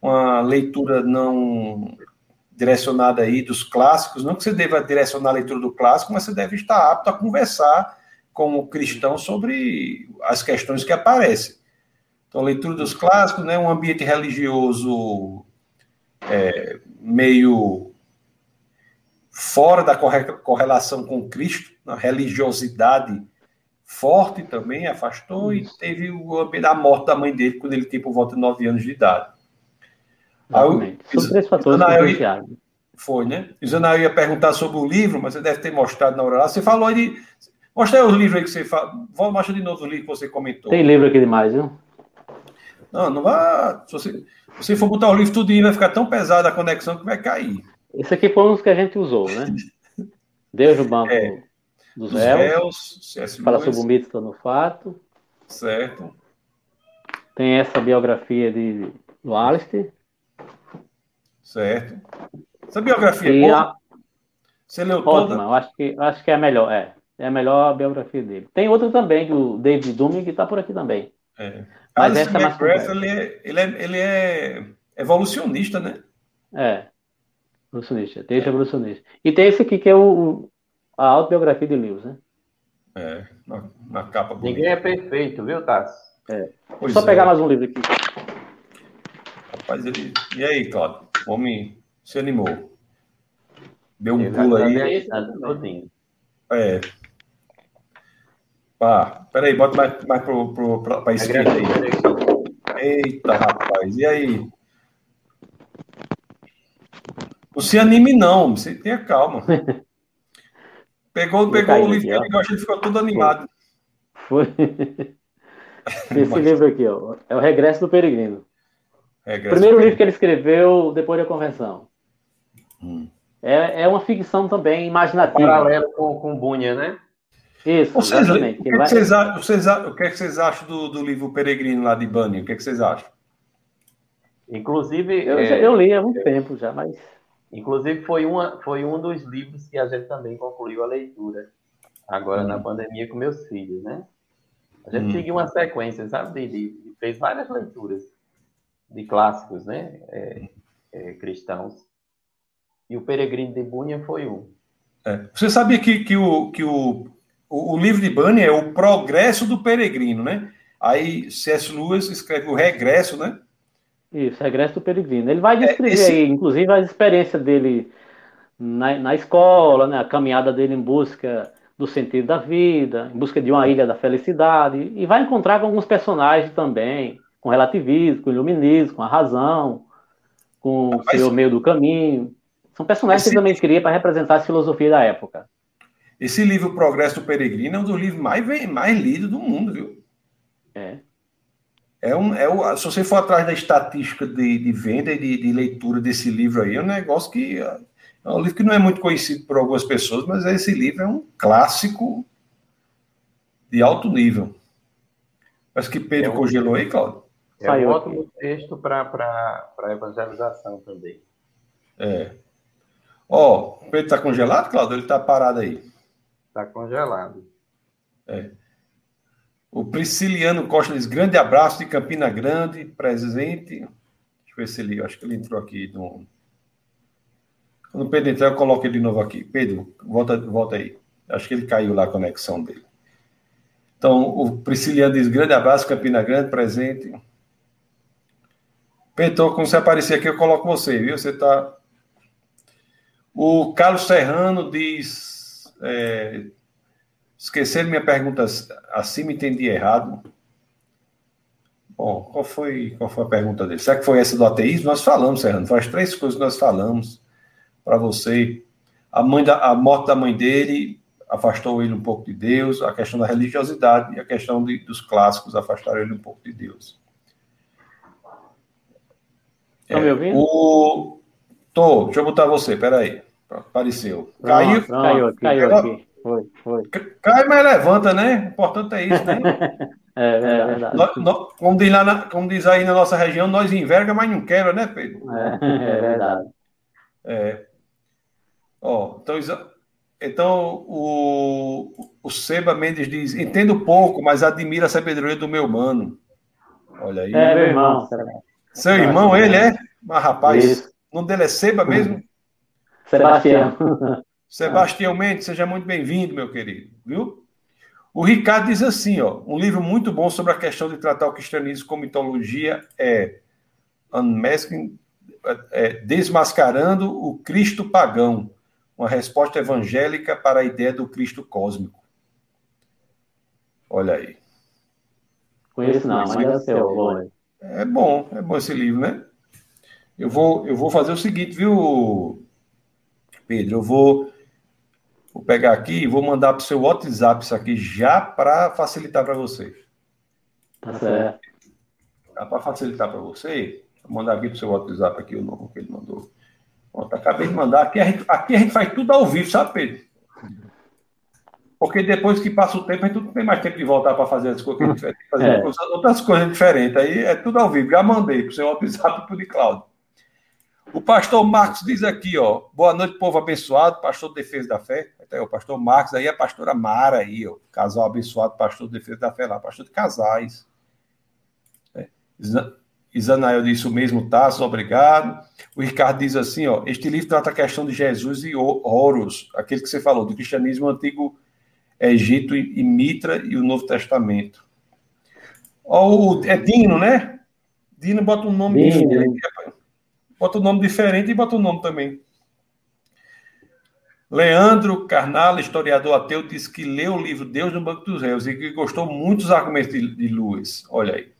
uma leitura não direcionada aí dos clássicos, não que você deva direcionar a leitura do clássico, mas você deve estar apto a conversar com o cristão sobre as questões que aparecem. Então, leitura dos clássicos, né, um ambiente religioso é, meio fora da correlação com Cristo, a religiosidade forte também afastou e teve o a morte da mãe dele quando ele tinha por volta de nove anos de idade. Aí, São três fatores Isanael, Foi, né? Isanael ia perguntar sobre o livro, mas você deve ter mostrado na hora lá. Você falou aí de... Mostra aí os livros aí que você fala. Mostra de novo o livro que você comentou. Tem livro aqui demais, viu? Não, não vai. Se você, se for botar o livro tudo vai ficar tão pesado a conexão que vai cair. Esse aqui foi um dos que a gente usou, né? Deus no banco é, dos, dos réus. réus fala sobre o mito no fato. Certo. Tem essa biografia de, do Alistair. Certo. Essa biografia e é boa? A... Você leu toda? Ótima, acho que, acho que é a melhor, é. É a melhor biografia dele. Tem outra também, do David Dumming, que está por aqui também. É. Mas essa é McGrath, ele é, ele, é, ele é evolucionista, né? É. Evolucionista, texto é. evolucionista. E tem esse aqui que é o, a autobiografia de Lewis, né? É, na, na capa bonita. Ninguém é perfeito, viu, Tassi? É. Pois Só é. pegar mais um livro aqui. Rapaz, ele... E aí, Claudio? O homem se animou. Deu um pulo aí. É. Ah, peraí, bota mais, mais pro, pro, pra, pra esquerda aí. Eita, rapaz, e aí? Não se anime, não. Você tenha calma. (laughs) Pegou, pegou o livro que ele gosta, ele ficou todo animado. Foi. (laughs) Esse livro aqui, ó, é o Regresso do Peregrino. Regresso Primeiro livro que ele escreveu depois da convenção. Hum. É, é uma ficção também imaginativa. Paralelo com, com Bunha, né? Isso, vocês, exatamente. O que, é que, vai... vocês, vocês, o que, é que vocês acham do, do livro Peregrino lá de Bunny? O que, é que vocês acham? Inclusive. Eu, é, eu li há muito tempo já, mas. Inclusive, foi, uma, foi um dos livros que a gente também concluiu a leitura, agora hum. na pandemia com meus filhos, né? A gente hum. seguiu uma sequência, sabe? De, de, fez várias leituras de clássicos, né? É, é, cristãos. E o Peregrino de Bunyan foi um. É. Você sabia que, que, o, que o, o, o livro de Bunyan é o progresso do peregrino, né? Aí C.S. Lewis escreve o regresso, né? Isso, Regresso do Peregrino. Ele vai descrever é, esse... inclusive, a experiência dele na, na escola, né, a caminhada dele em busca do sentido da vida, em busca de uma ilha da felicidade, e vai encontrar com alguns personagens também, com relativismo, com iluminismo, com a razão, com o seu meio do caminho. São personagens esse... que também cria para representar a filosofia da época. Esse livro Progresso do Peregrino é um dos livros mais, mais lidos do mundo, viu? É. É um, é o, se você for atrás da estatística de, de venda e de, de, leitura desse livro aí, é um negócio que. É um livro que não é muito conhecido por algumas pessoas, mas esse livro é um clássico de alto nível. Mas que Pedro é um, congelou aí, Claudio? É um ótimo texto para evangelização também. É. Ó, o Pedro está congelado, Claudio? Ele está parado aí? Está congelado. É. O Prisciliano Costa diz: grande abraço de Campina Grande, presente. Deixa eu ver se ele. Acho que ele entrou aqui. No... Quando o Pedro entrar, eu coloco ele de novo aqui. Pedro, volta, volta aí. Acho que ele caiu lá a conexão dele. Então, o Prisciliano diz: grande abraço, Campina Grande, presente. Pedro, quando você aparecer aqui, eu coloco você, viu? Você está. O Carlos Serrano diz. É, Esqueceram minha pergunta assim, me entendi errado. Bom, qual foi, qual foi a pergunta dele? Será que foi essa do ateísmo? Nós falamos, Serrano, faz três coisas que nós falamos para você. a, mãe da, a morte da mãe dele afastou ele um pouco de Deus, a questão da religiosidade e a questão de, dos clássicos afastaram ele um pouco de Deus. É, me ouvindo? O... Tô, deixa eu botar você, peraí. Apareceu. Caiu? Caiu, caiu aqui. Foi, foi. Cai, mas levanta, né? O importante é isso, né? (laughs) é, é verdade. Nós, nós, como, diz lá na, como diz aí na nossa região, nós enverga, mas não quebra, né, Pedro? É, (laughs) é verdade. É. Ó, então, então o, o Seba Mendes diz: entendo pouco, mas admiro a sabedoria do meu mano. Olha aí. É, meu irmão. Seu irmão, ele é? Mas, rapaz, Isso. o nome dele é Seba mesmo? (laughs) Sebastião. (laughs) Sebastião Mendes, seja muito bem-vindo, meu querido, viu? O Ricardo diz assim, ó, um livro muito bom sobre a questão de tratar o cristianismo como mitologia é Unmasking, é, Desmascarando o Cristo Pagão, uma resposta evangélica para a ideia do Cristo cósmico. Olha aí. Conheço não, mas é seu, É bom, é bom esse livro, né? Eu vou, eu vou fazer o seguinte, viu, Pedro? Eu vou Vou pegar aqui e vou mandar para o seu WhatsApp isso aqui já para facilitar para você. Tá certo. para facilitar para você, vou mandar aqui para o seu WhatsApp aqui o nome que ele mandou. Pronto, acabei de mandar. Aqui a, gente, aqui a gente faz tudo ao vivo, sabe, Pedro? Porque depois que passa o tempo, a gente não tem mais tempo de voltar para fazer as coisas que a gente fazer é. outras coisas diferentes. Aí é tudo ao vivo. Já mandei para o seu WhatsApp e para o de Cláudio. O pastor Marcos diz aqui, ó. Boa noite, povo abençoado, pastor de defesa da fé. Até o pastor Marcos aí, a pastora Mara aí, ó. Casal abençoado, pastor de defesa da fé lá, pastor de casais. É. Isanael disse o mesmo, Tasso, obrigado. O Ricardo diz assim, ó. Este livro trata a questão de Jesus e Horus, aquele que você falou, do cristianismo antigo Egito e Mitra e o Novo Testamento. Ó, o, é Dino, né? Dino bota um nome Dino. diferente, bota um nome diferente e bota um nome também. Leandro Carnal, historiador ateu, disse que leu o livro Deus no Banco dos Réus e que gostou muito dos argumentos de, de Lewis. Olha aí.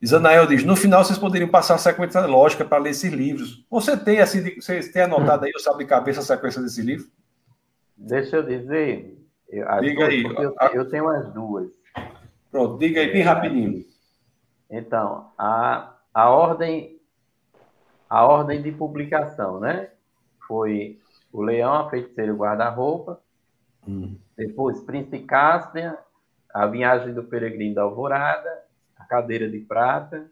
Isanael diz: no final vocês poderiam passar a sequência lógica para ler esses livros. Você tem assim, você tem anotado aí, ou sabe de cabeça a sequência desse livro? Deixa eu dizer. diga duas, aí. Eu, eu, tenho as duas. Pronto, diga aí bem rapidinho. Então, a, a ordem a ordem de publicação, né? Foi o Leão, a Feiticeira e o Guarda-Roupa, hum. depois Príncipe Cáspia, a Viagem do Peregrino da Alvorada, a Cadeira de Prata,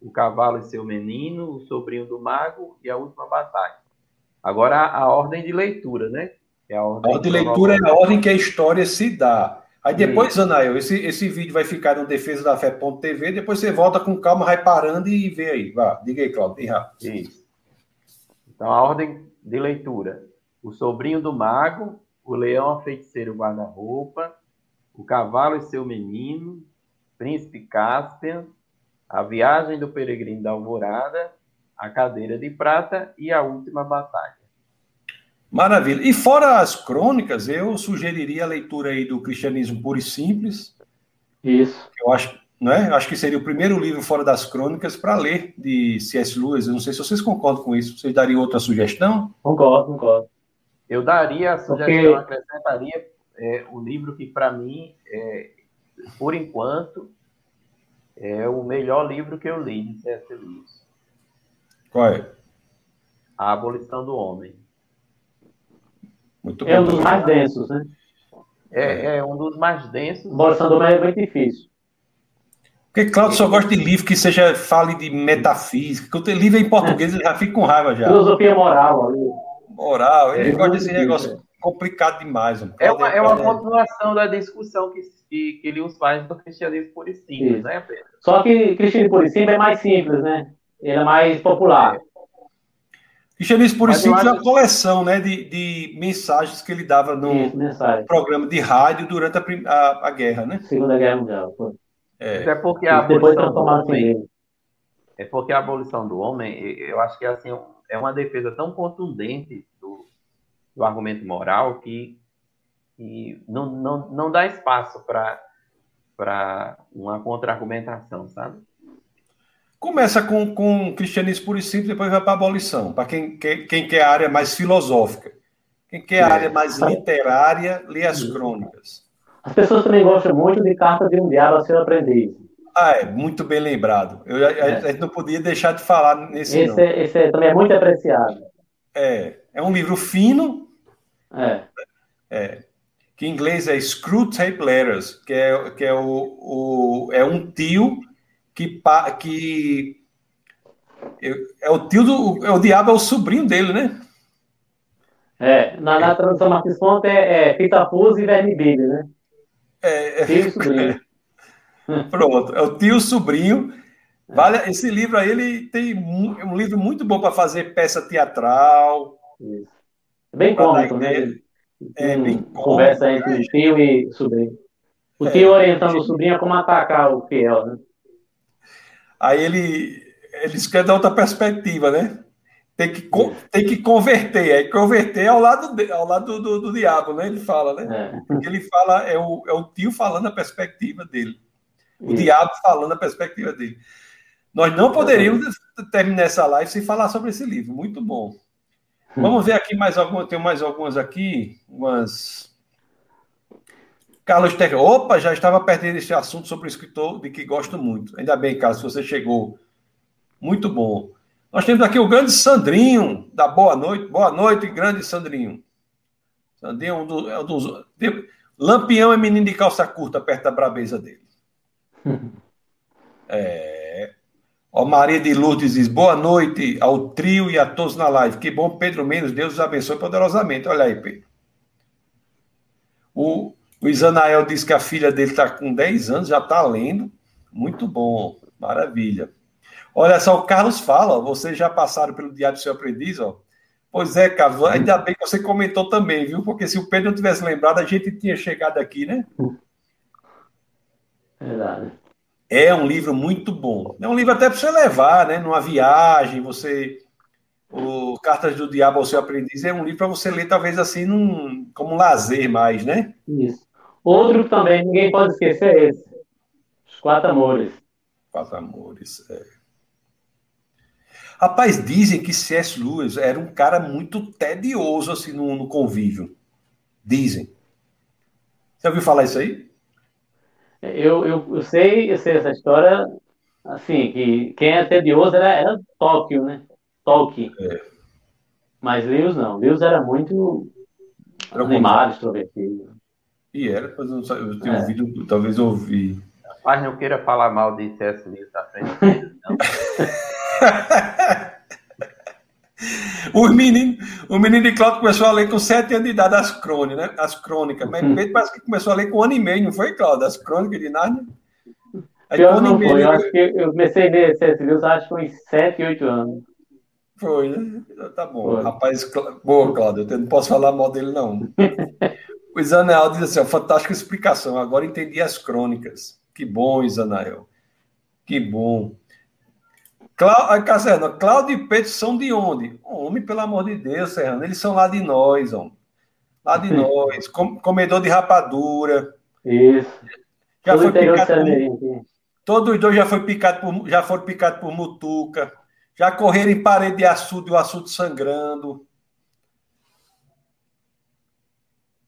o Cavalo e seu Menino, o Sobrinho do Mago e a Última Batalha. Agora a ordem de leitura, né? É a ordem, a ordem de leitura é a ordem que a história se dá. Aí depois, Sim. Anael, esse, esse vídeo vai ficar no defesa da fé.tv, depois você volta com calma, vai parando e vê aí. Vá, diga aí, Claudio, bem rápido. Isso. Então, a ordem de leitura. O sobrinho do mago, o leão a feiticeiro guarda-roupa, o cavalo e seu menino, príncipe Caspian, a viagem do peregrino da alvorada, a cadeira de prata e a última batalha. Maravilha. E fora as crônicas, eu sugeriria a leitura aí do Cristianismo Puro e Simples. Isso. Eu acho, não é? Acho que seria o primeiro livro fora das crônicas para ler de C.S. Lewis. Eu não sei se vocês concordam com isso. Vocês dariam outra sugestão? Concordo, concordo. Eu daria a sugestão, Porque... acrescentaria é, o livro que, para mim, é, por enquanto, é o melhor livro que eu li de C.S. Lewis. Qual é? A Abolição do Homem. Muito é um dos mais densos, né? É, é um dos mais densos. Embora Sandro é bem difícil. Porque Cláudio só gosta de livro que seja fale de metafísica. Quando tem livro em português, ele já fica com raiva já. Filosofia moral. Ali. Moral, ele é, gosta desse negócio é. complicado demais. É uma, é uma continuação da discussão que, que, que ele faz do cristianismo por e simples, né, Pedro? Só que cristianismo por e simples é mais simples, né? Ele é mais popular. É. Cristianismo Puro e Simples é uma coleção né, de, de mensagens que ele dava no Isso, programa de rádio durante a, a, a, guerra, né? Segunda Guerra Mundial. É. é porque a abolição do homem, é porque a abolição do homem, eu acho que assim, é uma defesa tão contundente do, do argumento moral que, que não, não, não dá espaço para uma contra-argumentação, sabe? Começa com, com cristianismo puro e simples, depois vai para a abolição, para quem, quem, quem quer a área mais filosófica. Quem quer a área mais literária, lê as crônicas. As pessoas também gostam muito de Carta de um Diabo a Seu Aprendiz. Ah, é, muito bem lembrado. Eu, a, é. a, gente não podia deixar de falar nesse. Esse, é, esse é, também é muito apreciado. É, é um livro fino. É. é que em inglês é Screw Tape Letters, que é, que é, o, o, é um tio que, que é o tio do. É o diabo, é o sobrinho dele, né? É, na, na tradução Martins Ponte é, é Fita Pus e Verme Billy, né? É, é, tio e sobrinho. (laughs) Pronto, é o tio sobrinho. Vale, esse livro aí ele tem um, é um livro muito bom para fazer peça teatral. Isso. Bem cômico, né? É, bem Conversa cômico, entre é. tio e sobrinho. O é, tio orientando o sobrinho a como atacar o fiel, né? Aí ele, ele escreve da outra perspectiva, né? Tem que, tem que converter. Aí converter é ao lado, de, ao lado do, do, do, diabo, né? Ele fala, né? É. Ele fala, é o, é o tio falando a perspectiva dele. O Isso. diabo falando a perspectiva dele. Nós não poderíamos terminar essa live sem falar sobre esse livro. Muito bom. Hum. Vamos ver aqui mais algumas. Tem mais algumas aqui. Umas. Carlos Teca. Opa, já estava perdendo esse assunto sobre o escritor de que gosto muito. Ainda bem, Carlos, você chegou. Muito bom. Nós temos aqui o grande Sandrinho, da Boa Noite. Boa noite, grande Sandrinho. Sandrinho é um dos. É um dos Lampião é menino de calça curta perto da brabeza dele. (laughs) É. Ó, Maria de Lourdes diz: boa noite ao trio e a todos na live. Que bom, Pedro Menos. Deus os abençoe poderosamente. Olha aí, Pedro. O, o Isanael diz que a filha dele está com 10 anos, já está lendo. Muito bom, maravilha. Olha só, o Carlos fala: ó, vocês já passaram pelo Diário do Seu Aprendiz, ó. Pois é, Carlos, ainda bem que você comentou também, viu? Porque se o Pedro não tivesse lembrado, a gente tinha chegado aqui, né? Verdade. É um livro muito bom. É um livro até para você levar, né? Numa viagem, você. O Cartas do Diabo ao seu aprendiz é um livro para você ler, talvez assim, num, como um lazer mais, né? Isso. Outro também, ninguém pode esquecer é esse. Os Quatro Amores. Quatro Amores, é. Rapaz, dizem que C.S. Lewis era um cara muito tedioso assim no, no convívio. Dizem. Você ouviu falar isso aí? Eu, eu, eu, sei, eu sei essa história, assim, que quem é tedioso era, era Tóquio, né? Tolkien. É. Mas Lewis não. Lewis era muito era animado, extrovertido. E era, mas eu, eu tenho é. ouvido, talvez ouvi. Mas não queira falar mal de C.S. Lewis à frente dele, não. O menino, o menino de Cláudio começou a ler com sete anos de idade as crônicas, né? As crônicas. Mas Pedro parece que começou a ler com um ano e meio, não foi, Cláudio? As crônicas de Nárnia? Aí, Pior não foi. Eu acho que eu comecei a ler C.S. Lewis, acho que com 7, 8 anos. Foi, né? Tá bom. Foi. Rapaz, boa, Cláudio. Eu não posso falar mal dele, não. (laughs) o Isanael diz assim: ó, fantástica explicação. Agora entendi as crônicas. Que bom, Isanael. Que bom. Clá... Caserno, Cláudio e Pedro são de onde? Homem, pelo amor de Deus, Serrano, eles são lá de nós, homem. Lá de nós. Com... Comedor de rapadura. Isso. Já foi picado por... Todos os dois já, foi picado por... já foram picados por mutuca. Já correram em parede de açude, o açude sangrando.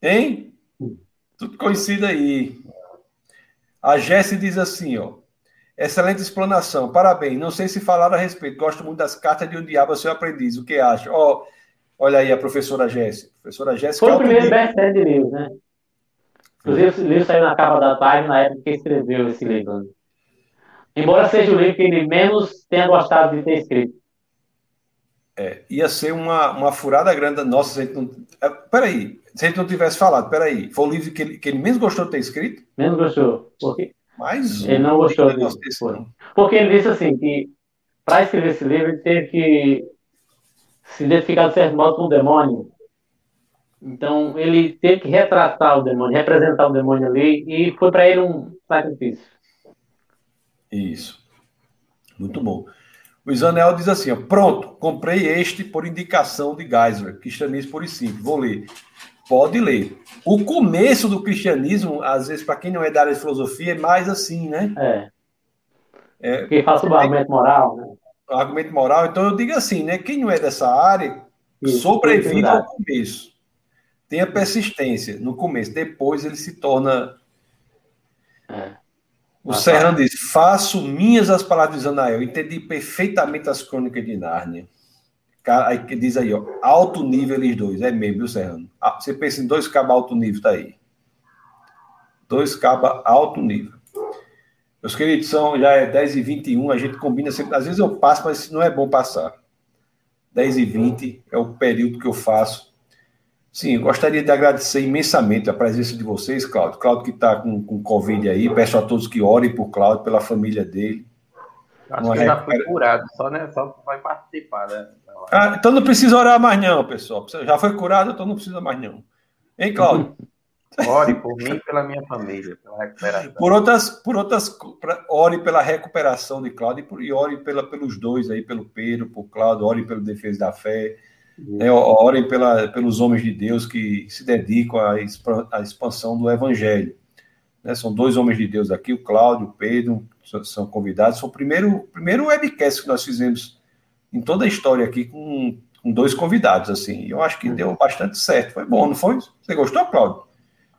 Hein? Tudo conhecido aí. A Jesse diz assim, ó. Excelente explanação, parabéns. Não sei se falaram a respeito. Gosto muito das cartas de um diabo, seu aprendiz. O que acha? Oh, olha aí a professora Jéssica. Professora Jéssica. Foi o primeiro best-seller de livro, né? Inclusive, o livro saiu na capa da Time na época que escreveu esse livro. Embora seja o livro que ele menos tenha gostado de ter escrito. É, ia ser uma, uma furada grande. Nossa, se a gente não. É, peraí, se a gente não tivesse falado, peraí. Foi o livro que ele, que ele menos gostou de ter escrito? Menos gostou. Por quê? Mais um. Ele não gostou disso. Porque ele disse assim que para escrever esse livro ele teve que se identificar de certo modo com o demônio. Então ele teve que retratar o demônio, representar o demônio ali e foi para ele um sacrifício. Isso. Muito bom. O Isanel diz assim: ó, pronto, comprei este por indicação de Geisler, cristianismo por e simples. Vou ler. Pode ler. O começo do cristianismo, às vezes, para quem não é da área de filosofia, é mais assim, né? É. É, que fala sobre o argumento moral, né? Argumento moral. Então eu digo assim, né? Quem não é dessa área, Isso, sobrevive ao começo. Tenha persistência no começo. Depois ele se torna. É. O Serrano diz: Faço minhas as palavras de Anael. Entendi perfeitamente as crônicas de Nárnia. Aí que diz aí, ó, alto nível eles dois. É mesmo, viu, Serrano? Ah, você pensa em dois cabos alto nível, tá aí. Dois cabos alto nível. Meus queridos, são, já é 10 e 21 a gente combina sempre. Às vezes eu passo, mas não é bom passar. 10 e 20 é o período que eu faço. Sim, eu gostaria de agradecer imensamente a presença de vocês, Cláudio. Cláudio que está com, com Covid aí, peço a todos que orem por Cláudio, pela família dele. Acho que já foi curado, só, né, só vai participar, né? Ah, então não precisa orar mais não, pessoal. Já foi curado, então não precisa mais não. Hein, Cláudio? (laughs) Ore por mim e pela minha família, pela recuperação. Por outras, por outras, ore pela recuperação de Cláudio e, por, e ore pela, pelos dois aí, pelo Pedro, por Cláudio, ore pelo Defesa da Fé, né, orem pela, pelos homens de Deus que se dedicam à, à expansão do Evangelho. Né, são dois homens de Deus aqui, o Cláudio, o Pedro, são convidados. Foi o primeiro, primeiro webcast que nós fizemos em toda a história aqui com, com dois convidados, assim. Eu acho que deu bastante certo. Foi bom, não foi? Você gostou, Cláudio?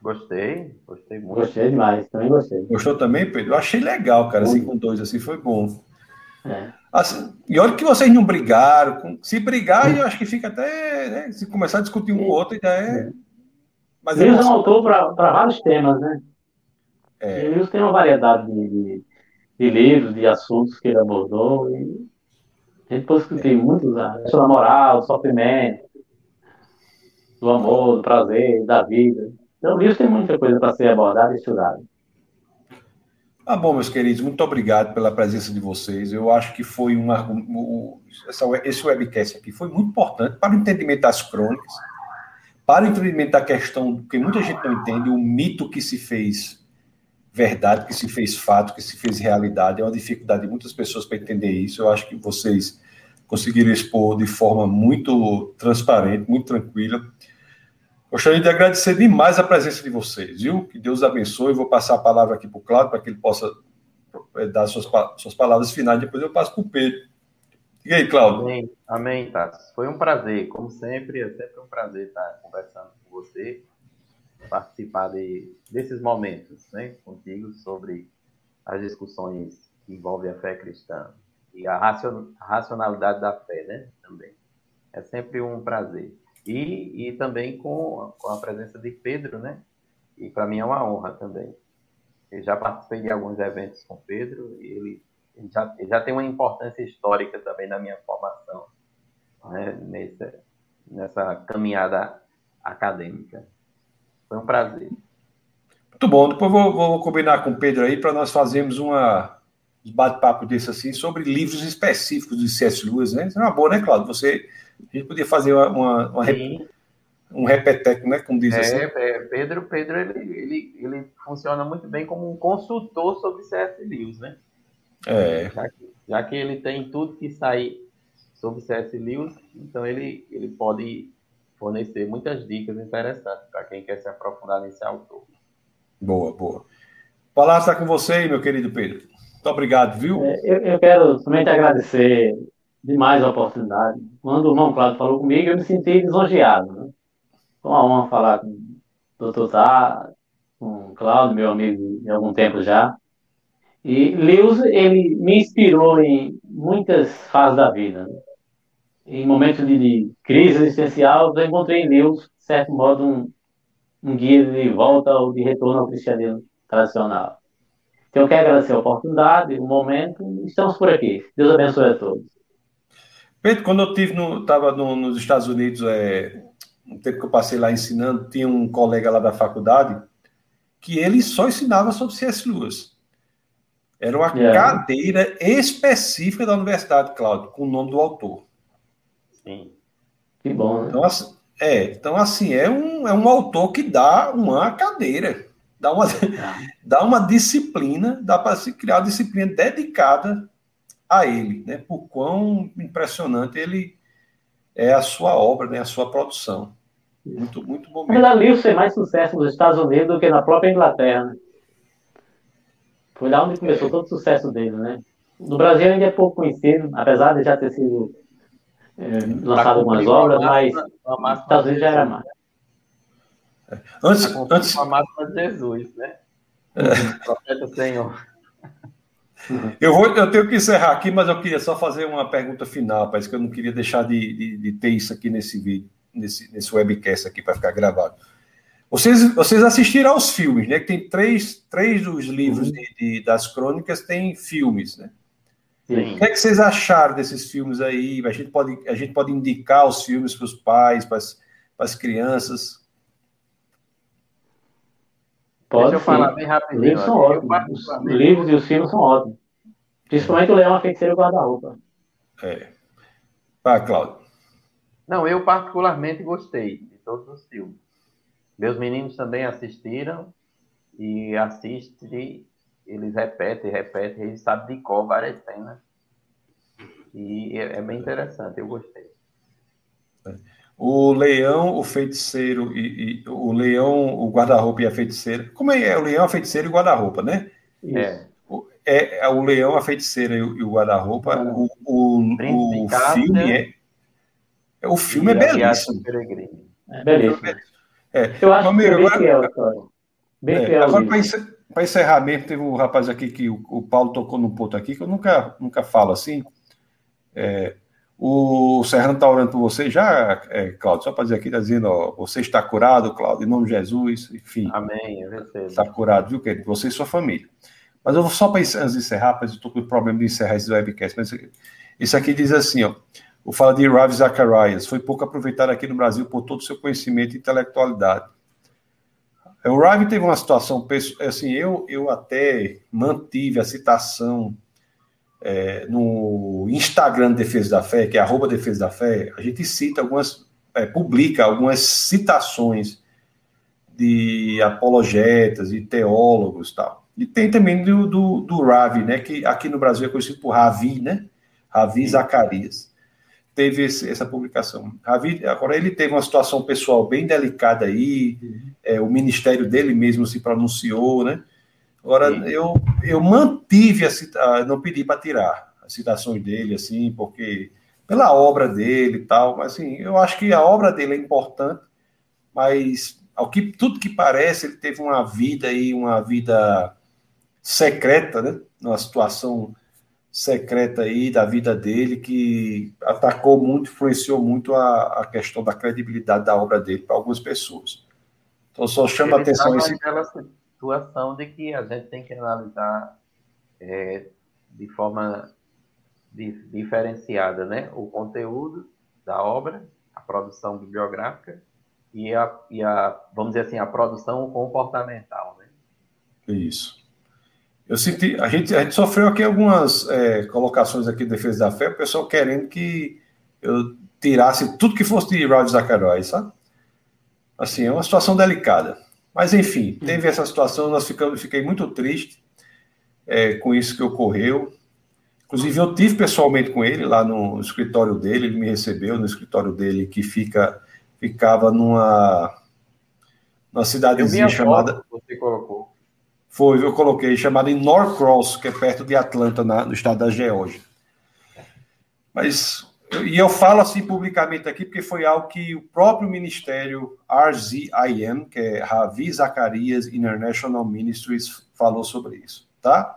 Gostei, gostei muito. Gostei demais, também gostei. Gostou também, Pedro? Eu achei legal, cara, assim, com dois, assim, foi bom. É. Assim, e olha que vocês não brigaram. Se brigar, eu acho que fica até. Né, se começar a discutir um com o outro, ainda é. Mas Deus é um autor para vários temas, né? É. Deus tem uma variedade de, de, de, livros, de assuntos que ele abordou. E a gente pode discutir é. muitos, a questão da moral, do sofrimento, do amor, do prazer, da vida. Então, o livro tem muita coisa para ser abordada e estudada. Ah, bom, meus queridos, muito obrigado pela presença de vocês. Eu acho que foi um, esse webcast aqui foi muito importante para o entendimento das crônicas, para o entendimento da questão que muita gente não entende, o mito que se fez verdade, que se fez fato, que se fez realidade. É uma dificuldade de muitas pessoas para entender isso. Eu acho que vocês conseguiram expor de forma muito transparente, muito tranquila. Gostaria de agradecer demais a presença de vocês, viu? Que Deus abençoe. Vou passar a palavra aqui para o Cláudio, para que ele possa eh, dar suas, suas palavras finais. Depois eu passo para o Pedro. E aí, Cláudio? Amém, amém, Tassi. Foi um prazer, como sempre, é sempre um prazer estar conversando com você, participar de, desses momentos né, contigo sobre as discussões que envolvem a fé cristã e a racionalidade da fé, né? Também. É sempre um prazer. E, e também com, com a presença de Pedro, né? E para mim é uma honra também. Eu já participei de alguns eventos com Pedro e ele, ele já, ele já tem uma importância histórica também na minha formação, né? Nessa, caminhada acadêmica. Foi um prazer. Muito bom. Depois vou, vou combinar com o Pedro aí para nós fazermos uma um bate-papo desse assim sobre livros específicos de C.S. Lewis, né? Isso é uma boa, né, Claudio? Você a gente podia fazer uma, uma, uma um repeteco, né? Como diz é, assim. É, Pedro, Pedro ele, ele, ele funciona muito bem como um consultor sobre C.S. Lewis, né? É. Já que, já que ele tem tudo que sai sobre C.S. Lewis, então ele, ele pode fornecer muitas dicas interessantes para quem quer se aprofundar nesse autor. Boa, boa. Palavra está com você, meu querido Pedro. Muito obrigado, viu? É, eu, eu quero somente agradecer demais a oportunidade. Quando o irmão Cláudio falou comigo, eu me senti lisonjeado. Né? Foi uma honra falar com o doutor Tá, com o Cláudio, meu amigo de algum tempo já. E Lewis, ele me inspirou em muitas fases da vida. Né? Em momentos de, de, crise existencial, eu encontrei em Lewis, de certo modo, um, um guia de volta ou de retorno ao cristianismo tradicional. Então, eu quero agradecer a oportunidade, o momento, estamos por aqui. Deus abençoe a todos. Pedro, quando eu tive no, estava no, nos Estados Unidos, é, um tempo que eu passei lá ensinando, tinha um colega lá da faculdade que ele só ensinava sobre C.S. Lewis. Era uma yeah. É. cadeira específica da universidade, Cláudio, com o nome do autor. Sim. Que bom, né? Então, assim, é, então, assim, é um, é um autor que dá uma cadeira, dá uma, (laughs) dá uma disciplina, dá para se criar uma disciplina dedicada a ele, né? Por quão impressionante ele é a sua obra, né? A sua produção. Muito, muito bom. Ele ali fez mais sucesso nos Estados Unidos do que na própria Inglaterra. Né? Foi lá onde começou é. todo o sucesso dele, né? No Brasil ainda é pouco conhecido, apesar de já ter sido é, lançado algumas obras, mas nos Estados Unidos já era mais. Antes, antes... a máxima de Jesus, né? É. Profeta Senhor. (laughs) Eu, vou, eu tenho que encerrar aqui, mas eu queria só fazer uma pergunta final, parece que eu não queria deixar de, de, de ter isso aqui nesse vídeo, nesse, nesse webcast aqui para ficar gravado. Vocês, vocês assistiram aos filmes, né? Que tem três, três dos livros uhum. de, de, das crônicas tem filmes, né? Sim. O que, é que vocês acharam desses filmes aí? A gente pode, a gente pode indicar os filmes para os pais, para as, para as crianças. Pode Deixa eu sim. falar bem rapidinho. Livros são ótimos. Os livros e os filmes são ótimos. Principalmente o Leão, a Feiticeira e o Guarda-Roupa. É. Vai, Cláudio. Não, eu particularmente gostei de todos os filmes. Meus meninos também assistiram e assistem, eles repetem, repetem, eles sabem de cor várias cenas. E é, é bem interessante, eu gostei. O leão, o feiticeiro e, e o leão, o guarda-roupa e a feiticeira. Como é, é o leão, a feiticeira e o guarda-roupa, né? É. O, é, é o leão, a feiticeira e o, o guarda-roupa. O, o, o filme é, é o filme é belíssimo. É belíssimo. É. Eu acho que é bem fiel, Bem é, fiel. Agora, para encerrar mesmo, teve um rapaz aqui que o, o, Paulo tocou num ponto aqui que eu nunca, nunca falo assim. É, o Serrano está orando por você já, é, Cláudio, só para dizer aqui, está dizendo, ó, você está curado, Cláudio, em nome de Jesus, enfim. Amém, eu recebo. Está curado, viu, querido? Você e sua família. Mas eu vou só para antes de encerrar, mas eu estou com o problema de encerrar esse webcast, mas isso aqui diz assim, ó, o fala de Ravi Zacharias, foi pouco aproveitado aqui no Brasil por todo o seu conhecimento e intelectualidade. O Ravi teve uma situação, assim, eu, eu até mantive a citação é, no Instagram Defesa da Fé, que é arroba Defesa da Fé, a gente cita algumas, é, publica algumas citações de apologetas e teólogos tal. E tem também do, do, do Ravi, né, que aqui no Brasil é conhecido por Ravi, né? Ravi Zacarias teve esse, essa publicação. Ravi, agora ele teve uma situação pessoal bem delicada aí, uhum. é, o ministério dele mesmo se pronunciou, né? Agora eu, eu mantive a cita, não pedi para tirar as citações dele assim, porque pela obra dele e tal, mas assim, eu acho que a obra dele é importante, mas ao que tudo que parece, ele teve uma vida aí, uma vida secreta, né? Numa situação secreta aí da vida dele que atacou muito, influenciou muito a, a questão da credibilidade da obra dele para algumas pessoas. Então só chama Ele atenção esse aquela situação de que a gente tem que analisar é, de forma diferenciada, né, o conteúdo da obra, a produção bibliográfica e a, e a vamos dizer assim a produção comportamental, né? Isso. Eu senti, a gente, a gente sofreu aqui algumas é, colocações aqui de defesa da fé, o pessoal querendo que eu tirasse tudo que fosse de Rod Zacarias, sabe? Assim, é uma situação delicada. Mas, enfim, teve essa situação, nós ficamos, fiquei muito triste é, com isso que ocorreu. Inclusive, eu tive pessoalmente com ele lá no escritório dele, ele me recebeu no escritório dele, que fica, ficava numa, numa cidadezinha chamada. Você colocou. Foi, eu coloquei, chamada em Norcross, que é perto de Atlanta, na, no estado da Geórgia. Mas, e eu falo assim publicamente aqui, porque foi algo que o próprio ministério RZIM, que é Ravi Zacarias International Ministries, falou sobre isso, tá?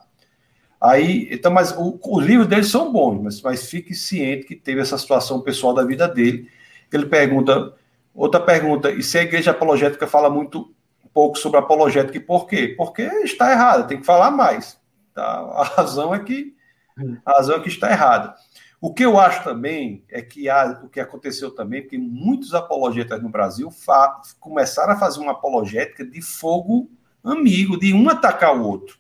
Aí, então, mas o, os livros dele são bons, mas, mas fique ciente que teve essa situação pessoal da vida dele. Ele pergunta, outra pergunta, e se a igreja apologética fala muito pouco sobre apologética. E por quê? Porque está errado, tem que falar mais. Tá? A razão é que a razão é que está errada. O que eu acho também é que há, o que aconteceu também, porque muitos apologetas no Brasil começaram a fazer uma apologética de fogo amigo, de um atacar o outro.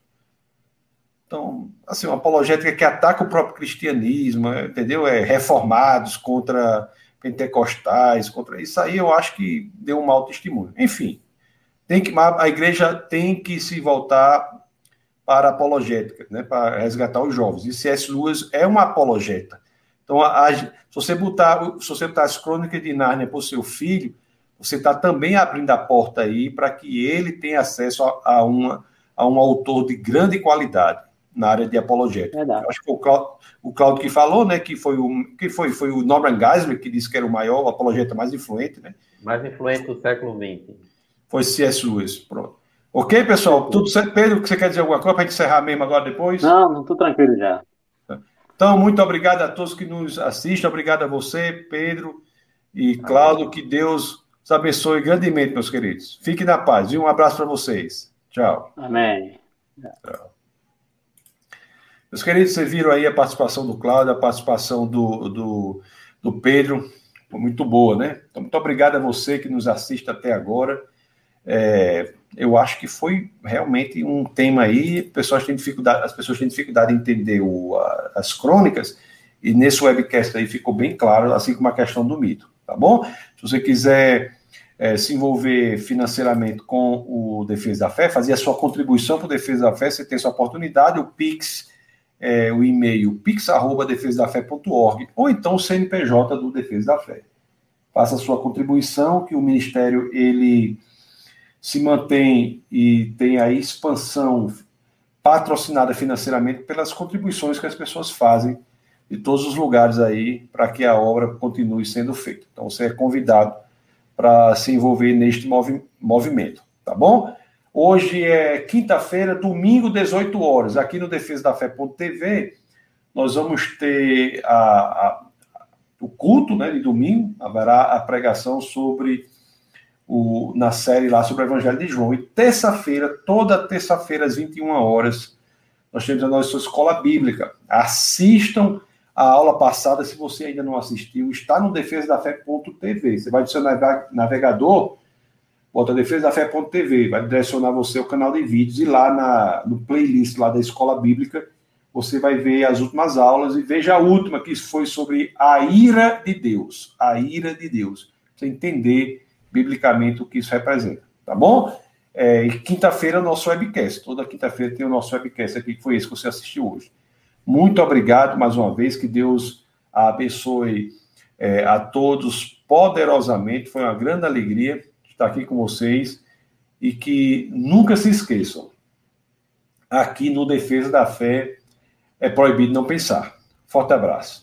Então, assim, uma apologética que ataca o próprio cristianismo, entendeu? É reformados contra pentecostais, contra isso aí eu acho que deu um mau testemunho. Enfim, tem que, a igreja tem que se voltar para apologética, né, para resgatar os jovens. E C.S. Lewis é uma apologeta. Então, a, a, se, você botar, se você botar as crônicas de Nárnia para o seu filho, você está também abrindo a porta aí para que ele tenha acesso a, a, uma, a um autor de grande qualidade. na área de apologética. Acho que o Claudio, o Claudio que falou, né, que foi o que foi foi o Norman Geisler que disse que era o maior o apologeta mais influente, né? Mais influente do século XX. Foi C.S. Lewis, pronto. Ok, pessoal? Tudo certo? Pedro, você quer dizer alguma coisa para encerrar mesmo agora depois? Não, não estou tranquilo já. Então, muito obrigado a todos que nos assistem, obrigado a você, Pedro e Cláudio, que Deus os abençoe grandemente, meus queridos. Fiquem na paz e um abraço para vocês. Tchau. Amém. Tchau. Meus queridos, vocês viram aí a participação do Cláudio, a participação do, do, do Pedro, foi muito boa, né? Então, muito obrigado a você que nos assiste até agora. É, eu acho que foi realmente um tema aí, pessoas têm dificuldade, as pessoas têm dificuldade em entender o, a, as crônicas, e nesse webcast aí ficou bem claro, assim como a questão do mito, tá bom? Se você quiser é, se envolver financeiramente com o Defesa da Fé, fazer a sua contribuição para o Defesa da Fé, você tem essa oportunidade, o Pix é, o e-mail pix.defesadafé.org ou então o CNPJ do Defesa da Fé. Faça a sua contribuição, que o Ministério ele se mantém e tem a expansão patrocinada financeiramente pelas contribuições que as pessoas fazem de todos os lugares aí para que a obra continue sendo feita. Então você é convidado para se envolver neste movi movimento, tá bom? Hoje é quinta-feira, domingo, 18 horas. Aqui no Defesa da Fé.tv, nós vamos ter a, a, o culto né, de domingo, haverá a pregação sobre o, na série lá sobre o Evangelho de João. E terça-feira, toda terça-feira, às 21 horas, nós temos a nossa escola bíblica. Assistam a aula passada, se você ainda não assistiu, está no defesa da fé.tv. Você vai do seu navegador bota defesa da fé.tv, vai direcionar você ao canal de vídeos e lá na, no playlist lá da escola bíblica você vai ver as últimas aulas e veja a última que foi sobre a ira de Deus, a ira de Deus, você entender biblicamente o que isso representa, tá bom? É, e quinta-feira o nosso webcast, toda quinta-feira tem o nosso webcast aqui, que foi esse que você assistiu hoje. Muito obrigado mais uma vez, que Deus abençoe é, a todos poderosamente, foi uma grande alegria estar aqui com vocês e que nunca se esqueçam. Aqui no Defesa da Fé é proibido não pensar. Forte abraço.